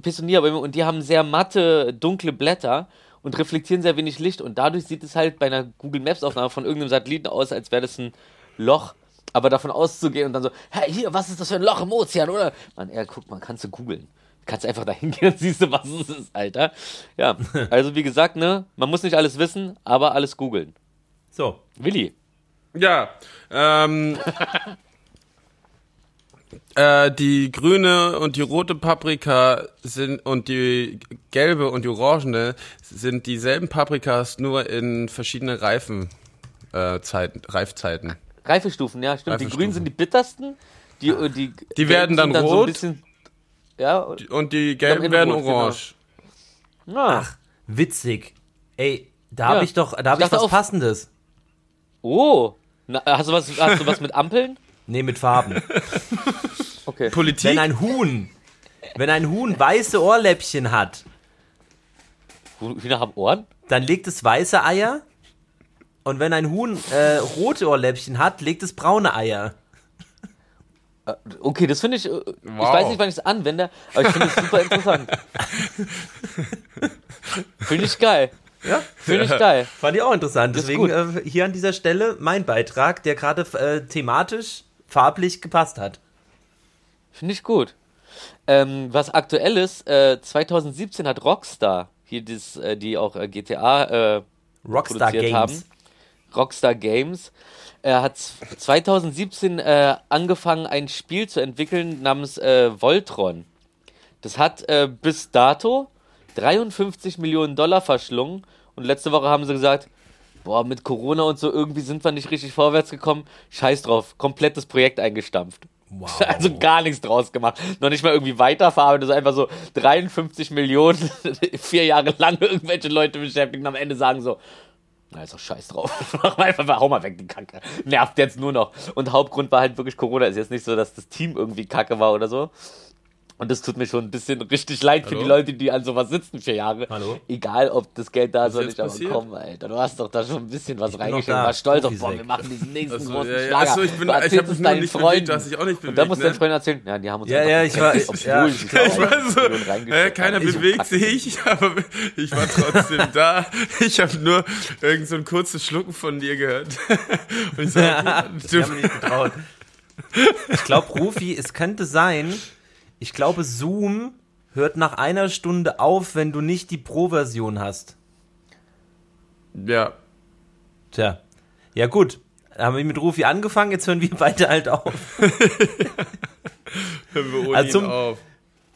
Pisonia-Bäume und die haben sehr matte, dunkle Blätter und reflektieren sehr wenig Licht. Und dadurch sieht es halt bei einer Google Maps-Aufnahme von irgendeinem Satelliten aus, als wäre das ein Loch. Aber davon auszugehen und dann so, hey, hier, was ist das für ein Loch im Ozean, oder? Man, ja, guck mal, kannst du googeln. Kannst einfach da hingehen und siehst du, was es ist, Alter. Ja, also wie gesagt, ne, man muss nicht alles wissen, aber alles googeln. So. Willi. Ja, ähm, äh, die grüne und die rote Paprika sind und die gelbe und die orangene sind dieselben Paprikas, nur in verschiedene Reifen, äh, Zeiten, Reifzeiten. Reifestufen, ja, stimmt. Die Reifestufen. grünen sind die bittersten. Die, äh, die, Die werden dann So rot. bisschen, ja, und- Und die gelben werden rot, genau. orange. ja. Witzig. Ey, da Ja. habe ich doch, da habe Ich ich was Passendes. Oh. Na, hast, du was, hast du was mit Ampeln? Nee, mit Farben. Okay. Politik? Wenn ein Huhn, wenn ein Huhn weiße Ohrläppchen hat, Hühner haben Ohren? dann legt es weiße Eier. Und wenn ein Huhn äh, rote Ohrläppchen hat, legt es braune Eier. Okay, das finde ich. äh, Ich Wow. weiß nicht, wann ich es anwende, aber ich finde es super interessant. finde ich geil. Ja, Finde ich geil. fand ich auch interessant. Deswegen äh, hier an dieser Stelle mein Beitrag, der gerade äh, thematisch, farblich gepasst hat. Finde ich gut. Ähm, was aktuell ist, äh, 2017 hat Rockstar, hier das, äh, die auch äh, GTA äh, Rockstar produziert Games. haben, Rockstar Games, äh, hat z- 2017 äh, angefangen, ein Spiel zu entwickeln namens äh, Voltron. Das hat äh, bis dato 53 Millionen Dollar verschlungen und letzte Woche haben sie gesagt, boah, mit Corona und so irgendwie sind wir nicht richtig vorwärts gekommen. Scheiß drauf, komplettes Projekt eingestampft. Wow. Also gar nichts draus gemacht. Noch nicht mal irgendwie weiterverarbeitet, also einfach so 53 Millionen, vier Jahre lang irgendwelche Leute beschäftigt und am Ende sagen so, na, ist doch scheiß drauf. Mach mal einfach, hau mal weg, die Kacke. Nervt jetzt nur noch. Und Hauptgrund war halt wirklich Corona. Ist jetzt nicht so, dass das Team irgendwie kacke war oder so. Und das tut mir schon ein bisschen richtig leid für Hallo? die Leute, die an sowas sitzen für Jahre. Hallo? Egal, ob das Geld da ist oder nicht, aber passiert? komm, Alter, du hast doch da schon ein bisschen was reingeschrieben. da. War stolz auf, Profis boah, wir machen diesen nächsten Achso, großen ja, ja. Schlager. Achso, ich bin, ich habe es mich nur deinen nicht Freunden. bewegt, du hast dich auch nicht bewegt. Und dann musst du ne? deinen Freunden erzählen, ja, die haben uns Ja, ja, ich war- ich- ja. sie Ich war so, äh, keiner. Ich bewegt sich, aber ich war trotzdem da. Ich habe nur irgend so ein kurzes Schlucken von dir gehört. Und ich sag, das du, haben wir nicht getraut. Ich glaube, Rufi, es könnte sein, ich glaube, Zoom hört nach einer Stunde auf, wenn du nicht die Pro-Version hast. ja, Tja. Ja, gut. Haben wir mit Rufi angefangen, jetzt hören wir beide halt auf. hören wir ohne Also zum- auf.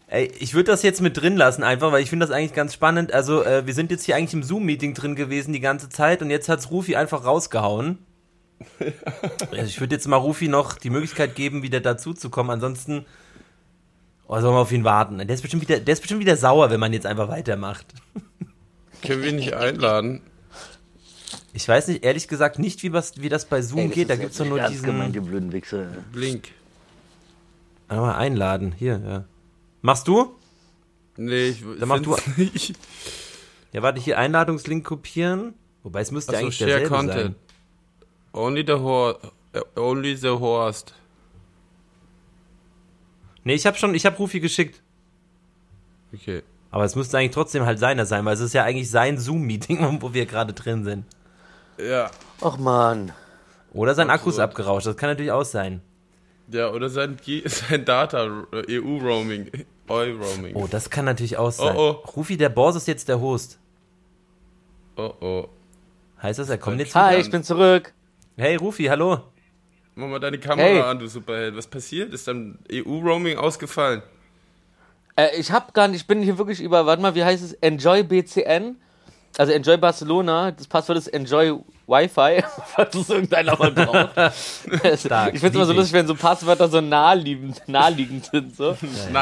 Ey, ich würde das jetzt mit drin lassen, einfach, weil ich finde das eigentlich ganz spannend. Also, äh, wir sind jetzt hier eigentlich im Zoom-Meeting drin gewesen die ganze Zeit und jetzt hat's Rufi einfach rausgehauen. Also ich würde jetzt mal Rufi noch die Möglichkeit geben, wieder dazuzukommen. Ansonsten oh, sollen wir auf ihn warten. Der ist, bestimmt wieder, der ist bestimmt wieder sauer, wenn man jetzt einfach weitermacht. Können wir ihn nicht einladen? Ich weiß nicht, ehrlich gesagt, nicht, wie, was, wie das bei Zoom Ey, das geht. Da jetzt gibt's doch nur diesen. gemeint, die blöden Wichser. Blink. Aber einladen, hier, ja. Machst du? Nee, ich Dann mach du- nicht. Ja, warte, hier Einladungslink kopieren. Wobei es müsste Achso, eigentlich share derselbe content. sein. Only the horse. Only the Horst. Nee, ich habe schon, ich habe Rufi geschickt. Okay. Aber es müsste eigentlich trotzdem halt seiner sein, weil es ist ja eigentlich sein Zoom-Meeting, wo wir gerade drin sind. Ja. Ach man. Oder sein Akku ist abgerauscht, das kann natürlich auch sein. Ja, oder sein, G- sein Data, äh, EU-Roaming, Eu-Roaming. Oh, das kann natürlich auch sein. Oh, Rufi, der Boss ist jetzt der Host. oh. oh. Heißt das, er kommt jetzt Hi, ich bin zurück. Hey, Rufi, hallo. Mach mal deine Kamera Hey. an, du Superheld. Was passiert? Ist dann EU-Roaming ausgefallen? Äh, ich hab gar nicht, ich bin hier wirklich über, warte mal, wie heißt es? Enjoy BCN. Also Enjoy Barcelona. Das Passwort ist Enjoy Wi-Fi, falls es irgendeiner mal braucht. Stark, ich find's immer so lustig, wenn so Passwörter so naheliegend, naheliegend sind. So.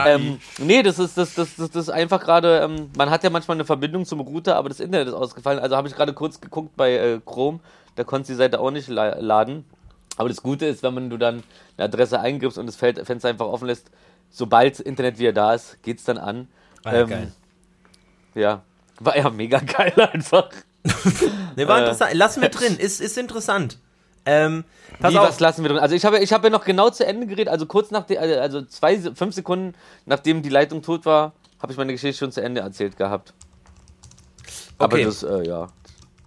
Ähm, nee, das ist, das, das, das, das ist einfach gerade, ähm, man hat ja manchmal eine Verbindung zum Router, aber das Internet ist ausgefallen. Also habe ich gerade kurz geguckt bei äh, Chrome, da konntest du die Seite auch nicht la laden. Aber das Gute ist, wenn man du dann eine Adresse eingibst und das Feld, Fenster einfach offen lässt, sobald das Internet wieder da ist, geht's dann an. Ah, ja, Ähm, geil. Ja, war ja mega geil einfach. Ne, war äh, interessant. Lassen wir drin, ist, ist interessant. Ähm, pass Wie, auf. was lassen wir drin? Also ich habe, ich habe ja noch genau zu Ende geredet, also kurz nach der, also zwei, fünf Sekunden nachdem die Leitung tot war, habe ich meine Geschichte schon zu Ende erzählt gehabt. Aber Okay. das, äh, ja,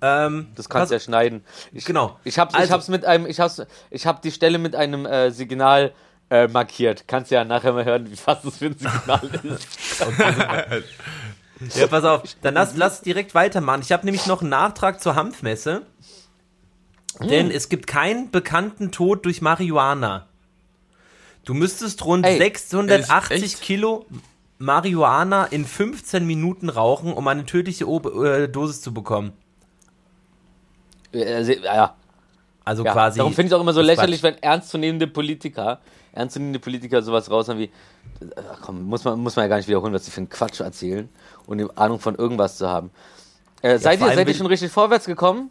ähm, das kannst du ja schneiden. Ich, Genau. Ich ich Also- hab's mit einem, ich hab's, ich hab die Stelle mit einem äh, Signal äh, markiert. Kannst ja nachher mal hören, wie fast das für ein Signal ist. Ja, pass auf, dann lass, lass direkt weitermachen. Ich habe nämlich noch einen Nachtrag zur Hanfmesse. Denn Hm. es gibt keinen bekannten Tod durch Marihuana. Du müsstest rund Ey, 680 echt? Kilo Marihuana in 15 Minuten rauchen, um eine tödliche äh, Dosis zu bekommen. Äh, se- ja, Also ja. quasi. Darum finde ich es auch immer so lächerlich, Quatsch. wenn ernstzunehmende Politiker, ernstzunehmende Politiker sowas raus haben wie, ach komm, muss man, muss man ja gar nicht wiederholen, was sie für einen Quatsch erzählen und die Ahnung von irgendwas zu haben. Äh, seid vor ihr, seid ihr schon richtig vorwärts gekommen?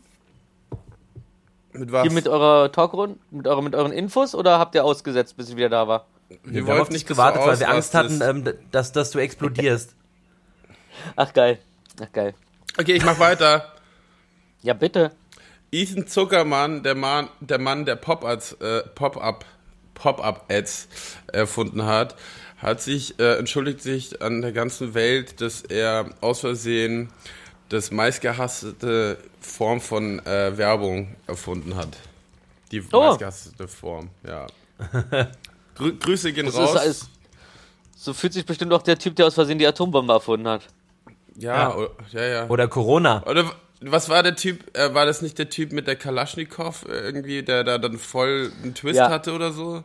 Mit was? Hier mit eurer Talkrunde, mit, eurer, mit euren Infos oder habt ihr ausgesetzt, bis ich wieder da war? Wir, haben auf dich gewartet, weil wir Angst hatten, ähm, dass, dass du explodierst. Ach geil. Ach geil. Okay, ich mach weiter. Ja, bitte. Ethan Zuckermann, der Mann, der Mann, der Pop-Ads, äh, Pop-Up, Pop-Up-Ads erfunden hat, hat sich äh, entschuldigt sich an der ganzen Welt, dass er aus Versehen das meistgehasste Form von äh, Werbung erfunden hat. Die Oh. meistgehasste Form, ja. Grü Grüße gehen Das raus. ist, so fühlt sich bestimmt auch der Typ, der aus Versehen die Atombombe erfunden hat. ja, Ja. o- ja, ja. Oder Corona. Oder was war der Typ? Äh, war das nicht der Typ mit der Kalaschnikow äh, irgendwie, der da dann voll einen Twist Ja. hatte oder so?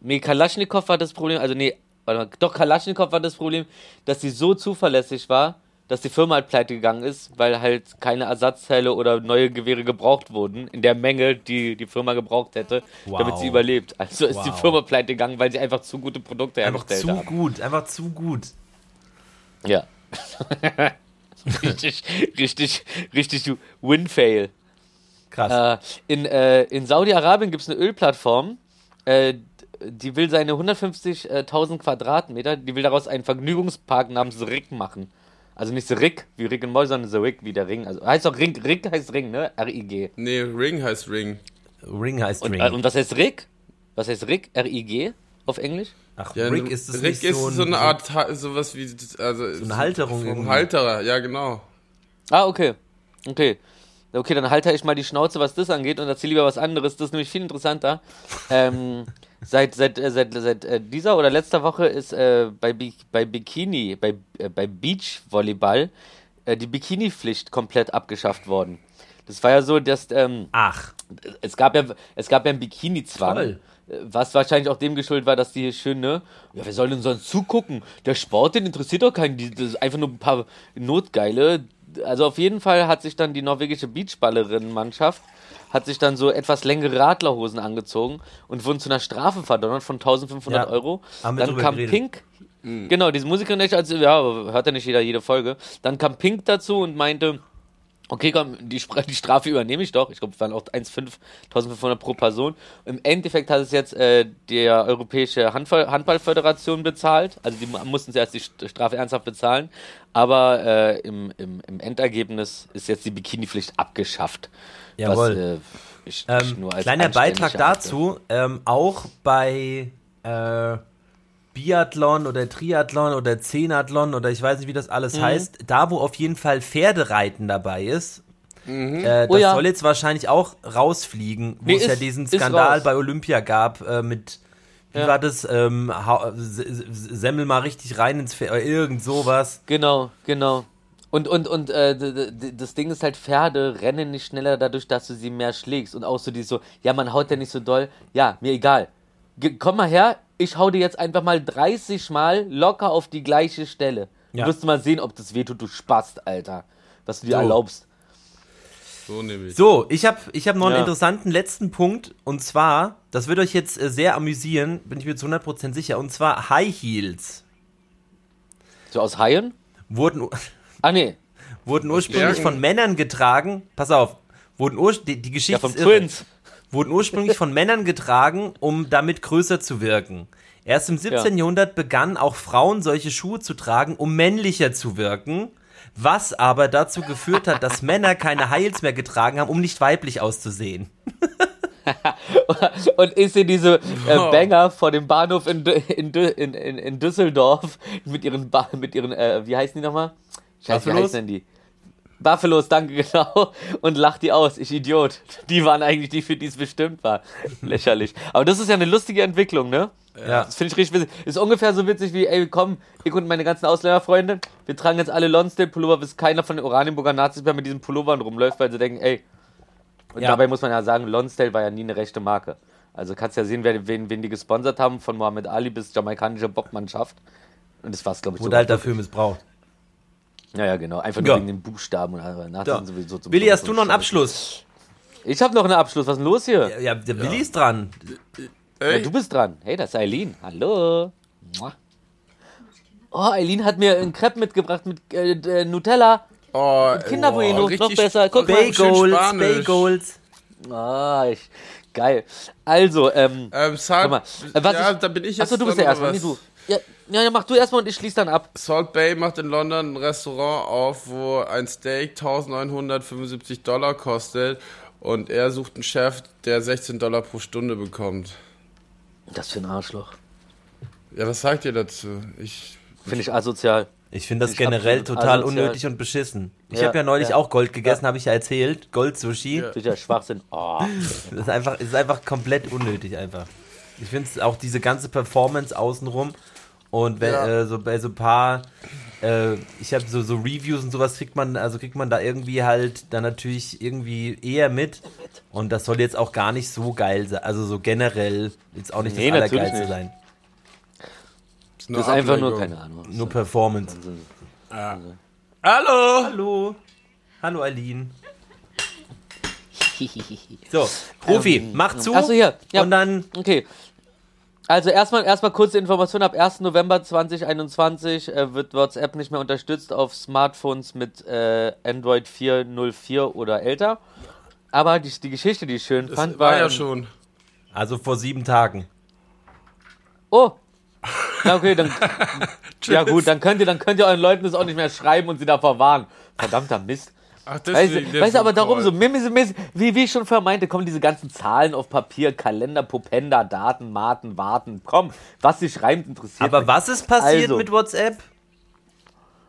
Nee, Kalaschnikow war das Problem, also nee, warte mal, doch Kalaschnikow war das Problem, dass sie so zuverlässig war, dass die Firma halt pleite gegangen ist, weil halt keine Ersatzteile oder neue Gewehre gebraucht wurden, in der Menge, die die Firma gebraucht hätte, Wow. damit sie überlebt. Also ist die Wow. Firma pleite gegangen, weil sie einfach zu gute Produkte Einfach hergestellt zu haben. gut, einfach zu gut. Ja. richtig, richtig, richtig Win-Fail. Krass. Äh, in äh, in Saudi-Arabien gibt es eine Ölplattform, äh, die will seine 150.000 Quadratmeter, die will daraus einen Vergnügungspark namens Rick machen. Also nicht The Rick, wie Rick und Morty, sondern The Rick, wie der Ring. Also heißt doch Ring, Rick heißt Ring, ne? R-I-G. Nee, Ring heißt Ring. Ring heißt Und, Ring. äh, und was heißt Rick? Was heißt Rick? R-I-G auf Englisch? Ach, Ja, Rick ist es Rick nicht ist so, so, ein- eine Art, sowas wie, also so eine Halterung irgendwie. Halterer, ja genau. Ah, okay. Okay. Okay, dann halte ich mal die Schnauze, was das angeht und erzähle lieber was anderes. Das ist nämlich viel interessanter. ähm, seit seit, äh, seit, seit äh, dieser oder letzter Woche ist äh, bei, Bi bei Bikini, bei, äh, bei Beachvolleyball äh, die Bikini-Pflicht komplett abgeschafft worden. Das war ja so, dass ähm, Ach, es gab ja, es gab ja einen Bikini-Zwang. Was wahrscheinlich auch dem geschuldet war, dass die schön, ne? Ja, wer soll denn sonst zugucken? Der Sport, den interessiert doch keinen. Die, das ist einfach nur ein paar Notgeile. Also auf jeden Fall hat sich dann die norwegische Beachballerinnenmannschaft hat sich dann so etwas längere Radlerhosen angezogen und wurden zu einer Strafe verdonnert von 1500 Ja, Euro. Dann kam geredet. Pink. Genau, diese Musikerin, also, ja, hört ja nicht jeder jede Folge. Dann kam Pink dazu und meinte, okay, komm, die, die Strafe übernehme ich doch. Ich glaube, es waren auch 1,5 1500 pro Person. Im Endeffekt hat es jetzt äh, die Europäische Handball Handballföderation bezahlt. Also die mu- mussten zuerst die St- Strafe ernsthaft bezahlen. Aber äh, im, im, im Endergebnis ist jetzt die Bikini-Pflicht abgeschafft. Jawohl. Was, äh, ich, ich ähm, nur als kleiner Beitrag dazu. Ähm, auch bei äh, Biathlon oder Triathlon oder Zenathlon oder ich weiß nicht, wie das alles Mhm. heißt, da wo auf jeden Fall Pferdereiten dabei ist, äh, das Oh ja. soll jetzt wahrscheinlich auch rausfliegen, wo Nee, es ja ist- diesen ist Skandal bei Olympia gab äh, mit, wie Ja. war das, ähm, Semmel mal richtig rein ins Pferd, oder irgend sowas. Genau, genau. Und, und, und äh, das Ding ist halt, Pferde rennen nicht schneller dadurch, dass du sie mehr schlägst. Und auch so die so, ja, man haut ja nicht so doll. Ja, mir egal. Ge komm mal her, ich hau dir jetzt einfach mal 30 Mal locker auf die gleiche Stelle. Ja. Du wirst mal sehen, ob das wehtut, du Spast, Alter. Was du dir So. erlaubst. So nehme ich. So, ich habe ich hab noch einen Ja. interessanten letzten Punkt und zwar, das wird euch jetzt äh, sehr amüsieren, bin ich mir zu 100% sicher, und zwar High Heels So aus Haien? wurden, Ah, nee. wurden ursprünglich von Männern getragen, pass auf, wurden ur, die, die Geschichte Ja, vom ist irre. Wurden ursprünglich von Männern getragen, um damit größer zu wirken. Erst im 17. Ja. Jahrhundert begannen auch Frauen solche Schuhe zu tragen, um männlicher zu wirken, was aber dazu geführt hat, dass Männer keine Heils mehr getragen haben, um nicht weiblich auszusehen. Und ich sehe diese äh. Banger vor dem Bahnhof in, in, in, in, in Düsseldorf mit ihren, ba mit ihren äh, wie heißen die nochmal? Scheiße, wie heißen denn die? Buffalos, danke, genau. Und lacht die aus, ich Idiot. Die waren eigentlich die, für die es bestimmt war. Lächerlich. Aber das ist ja eine lustige Entwicklung, ne? Ja. Das finde ich richtig witzig. Ist ungefähr so witzig wie, ey, komm, ich und meine ganzen Ausländerfreunde, wir tragen jetzt alle Lonsdale-Pullover, bis keiner von den Oranienburger Nazis mehr mit diesen Pullovern rumläuft, weil sie denken, ey. Und Ja. dabei muss man ja sagen, Lonsdale war ja nie eine rechte Marke. Also kannst ja sehen, wer, wen, wen die gesponsert haben, von Mohammed Ali bis jamaikanische Bockmannschaft. Und das war's, glaube ich, Wurde halt dafür missbraucht. Ja, ja, genau. Einfach Ja. nur wegen den Buchstaben. Und Ja. sind sowieso zum Willi, hast du noch einen. Abschluss? Ich habe noch einen Abschluss. Was ist denn los hier? Ja, ja der Willi ist dran. Ja, du bist dran. Hey, das ist Eileen. Hallo. Oh, Eileen hat mir einen Crepe mitgebracht mit äh, äh, Nutella. oh, Kinderbueno, oh, noch besser. Guck mal. Bagels, Spanisch. Bagels. Ah, ich, geil. Also, ähm, Ähm, Guck mal, äh, was ja, ich- da bin ich jetzt achso, du bist der Erste. Nee, du. Ja, ja, ja, mach du erstmal und ich schließe dann ab. Salt Bay macht in London ein Restaurant auf, wo ein Steak 1975 Dollar kostet und er sucht einen Chef, der 16 Dollar pro Stunde bekommt. Das für ein Arschloch. Ja, was sagt ihr dazu? Ich, Finde ich asozial. Ich finde das Ich generell total asozial. unnötig und beschissen. Ich Ja, habe ja neulich ja. auch Gold gegessen, habe ich ja erzählt. Gold-Sushi. Sicher Schwachsinn. Oh. Das ist einfach, ist einfach komplett unnötig einfach. Ich finde es auch diese ganze Performance außenrum und wenn, Ja. äh, so bei so ein paar, äh, ich habe so, so Reviews und sowas kriegt man, also kriegt man da irgendwie halt dann natürlich irgendwie eher mit und das soll jetzt auch gar nicht so geil sein, also so generell jetzt auch nicht Nee, das natürlich Allergeilste nicht. sein. eine Das ist einfach nur, keine Ahnung. Nur Performance. Hallo! Hallo. Hallo Eileen. So, Profi, mach zu Achso, hier. Ja, und dann Okay. Also erstmal erstmal kurze Information. Ab 1. November 2021 äh, wird WhatsApp nicht mehr unterstützt auf Smartphones mit äh, Android 4.04 oder älter. Aber die, die Geschichte, die ich schön Das fand, war war, ja schon. also vor sieben Tagen. Oh. Na okay, dann. ja gut, dann könnt ihr, dann könnt ihr euren Leuten das auch nicht mehr schreiben und sie da verwahren. Verdammter Mist. Ach, Weißt deswegen du, der weißt du, aber darum so, wie, wie ich schon vorher meinte, kommen diese ganzen Zahlen auf Papier, Kalender, Popenda, Daten, Maten, Warten, komm, was sich reimt, interessiert Aber mich. was ist passiert Also. mit WhatsApp?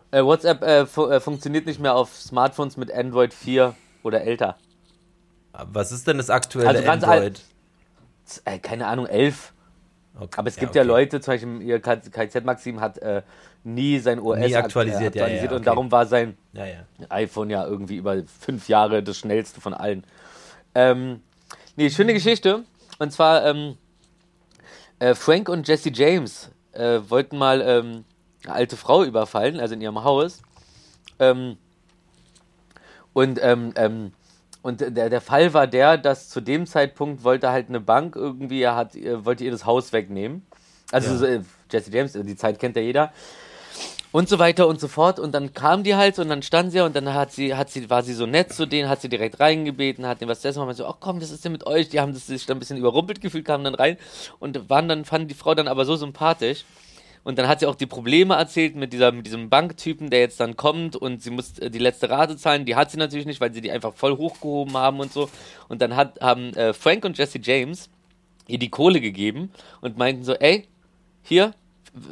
Äh, WhatsApp äh, fu äh, funktioniert nicht mehr auf Smartphones mit Android 4 oder älter. Was ist denn das aktuelle Also ganz Android? Z- Äh, keine Ahnung, 11. Okay, Aber es gibt ja, okay. Leute, zum Beispiel ihr KZ-Maxim hat äh, nie sein OS Nie akt- aktualisiert, äh, ja, ja, und okay. darum war sein Ja, iPhone ja irgendwie über fünf Jahre das schnellste von allen. Ähm, nee, schöne Geschichte. Und zwar, ähm, äh, Frank und Jesse James äh, wollten mal ähm, eine alte Frau überfallen, also in ihrem Haus. Ähm, und ähm, ähm, und der, der Fall war der, dass zu dem Zeitpunkt wollte halt eine Bank irgendwie, er hat, äh, wollte ihr das Haus wegnehmen. Also Ja. äh, Jesse James, die Zeit kennt ja jeder und so weiter und so fort. Und dann kam die halt und dann stand sie und dann hat sie, hat sie, war sie so nett zu denen, hat sie direkt reingebeten, hat denen was zu essen gemacht. So, ach komm, was ist denn mit euch? Die haben das sich dann ein bisschen überrumpelt gefühlt, kamen dann rein und waren dann, fanden die Frau dann aber so sympathisch. Und dann hat sie auch die Probleme erzählt mit, dieser, mit diesem Banktypen, der jetzt dann kommt und sie muss äh, die letzte Rate zahlen. Die hat sie natürlich nicht, weil sie die einfach voll hochgehoben haben und so. Und dann hat, haben äh, Frank und Jesse James ihr die Kohle gegeben und meinten so, ey, hier,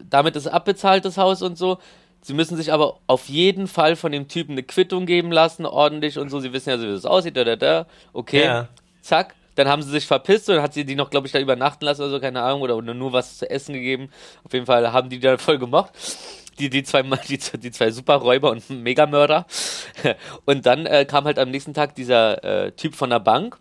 damit ist abbezahlt das Haus und so. Sie müssen sich aber auf jeden Fall von dem Typen eine Quittung geben lassen, ordentlich und so. Sie wissen ja, so, wie das aussieht, da, da, da. Okay, Ja. zack. Dann haben sie sich verpisst und hat sie die noch, glaube ich, da übernachten lassen oder so, keine Ahnung, oder nur, nur was zu essen gegeben. Auf jeden Fall haben die da voll gemocht. Die, die, zwei, die, die zwei Superräuber und Megamörder. Und dann äh, kam halt am nächsten Tag dieser äh, Typ von der Bank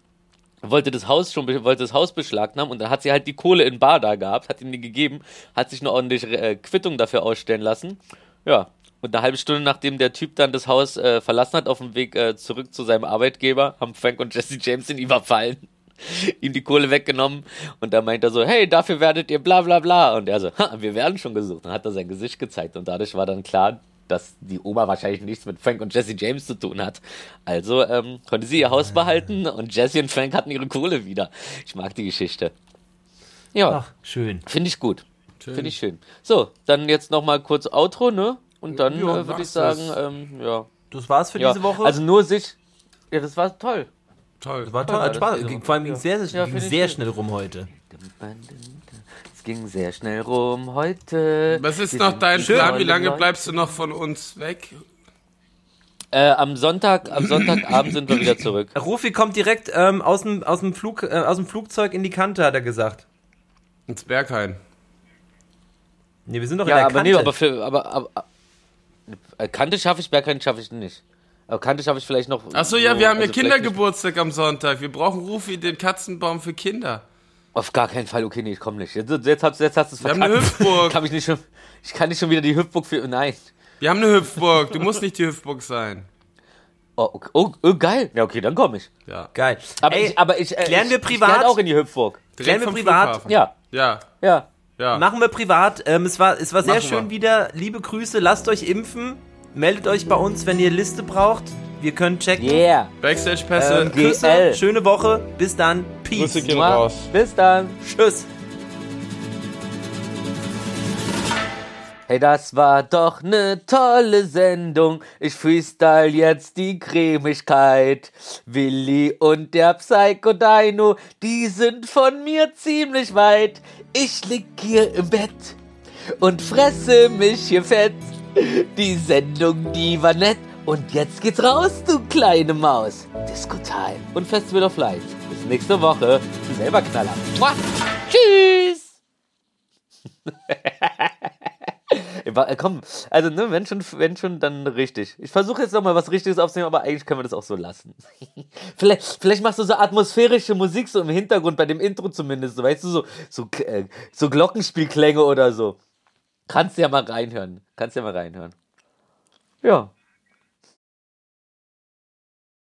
wollte das Haus schon wollte das Haus beschlagnahmen und dann hat sie halt die Kohle in Bar da gehabt, hat ihm die gegeben, hat sich eine ordentliche äh, Quittung dafür ausstellen lassen. Ja. Und eine halbe Stunde nachdem der Typ dann das Haus äh, verlassen hat, auf dem Weg äh, zurück zu seinem Arbeitgeber, haben Frank und Jesse James ihn überfallen, ihm die Kohle weggenommen und da meint er so, hey, dafür werdet ihr bla bla bla. Und er so, ha, wir werden schon gesucht. Dann hat er sein Gesicht gezeigt und dadurch war dann klar, dass die Oma wahrscheinlich nichts mit Frank und Jesse James zu tun hat. Also ähm, konnte sie ihr Haus behalten und Jesse und Frank hatten ihre Kohle wieder. Ich mag die Geschichte. Ja, Ach, schön. finde ich gut. Finde ich schön. So, dann jetzt nochmal kurz Outro, ne? Und dann Ja, äh, würde ich sagen, ähm, ja. Das war's für ja. diese Woche. Also nur sich. Ja, das war toll. Toll. das war toll, war hat das Spaß. Vor allem ging Ja. es sehr, sehr, Ja, sehr schnell rum heute. Es ging sehr schnell rum heute. Was ist noch dein Plan? Wie lange bleibst du noch von uns weg? Äh, am Sonntag, am Sonntagabend sind wir wieder zurück. Rufi kommt direkt ähm, aus, dem, aus, dem Flug, äh, aus dem Flugzeug in die Kante, hat er gesagt. Ins Berghain. Nee, wir sind doch in Ja, der aber Kante. nee, aber für, aber, aber äh, Kante schaffe ich, Bergheim schaffe ich nicht. Aber Kante schaffe ich vielleicht noch. Achso, ja, so, wir haben ja also vielleicht Kindergeburtstag am Sonntag. Wir brauchen Rufi, den Katzenbaum für Kinder. Auf gar keinen Fall, okay, nee, ich komme nicht. Jetzt, jetzt, hast, jetzt hast du es Wir haben eine Hüpfburg. Kann ich, nicht schon, ich kann nicht schon wieder die Hüpfburg für. Nein. Wir haben eine Hüpfburg. Du musst nicht die Hüpfburg sein. Oh, okay. oh, oh geil. Ja, okay, dann komme ich. Ja. Geil. Aber Ey, ich, aber ich, äh, klären ich, wir Ich privat? gern auch in die Hüpfburg. Klären wir privat? Flughafen. Ja, Ja, ja. ja. Machen wir privat. Ähm, es, war, es war sehr Machen schön wir. wieder. Liebe Grüße, lasst euch impfen. Meldet euch bei uns, wenn ihr Liste braucht. Wir können checken. Yeah. Backstage-Pässe. Ähm, schöne Woche. Bis dann. Peace. Grüße gehen raus. Bis dann. Tschüss. Hey, das war doch ne tolle Sendung. Ich freestyle jetzt die Cremigkeit. Willi und der Psycho Dino, die sind von mir ziemlich weit. Ich lieg hier im Bett und fresse mich hier fett. Die Sendung, die war nett. Und jetzt geht's raus, du kleine Maus. Disco Time und Festival of Light. Bis nächste Woche. Selber Knaller. Mua. Tschüss. Wa- äh, Komm, also ne, wenn schon, wenn schon, dann richtig. Ich versuche jetzt noch mal was Richtiges aufzunehmen, aber eigentlich können wir das auch so lassen. vielleicht, vielleicht machst du so atmosphärische Musik so im Hintergrund, bei dem Intro zumindest, so, weißt du, so, so, äh, so Glockenspielklänge oder so. Kannst ja mal reinhören. Kannst ja mal reinhören. Ja.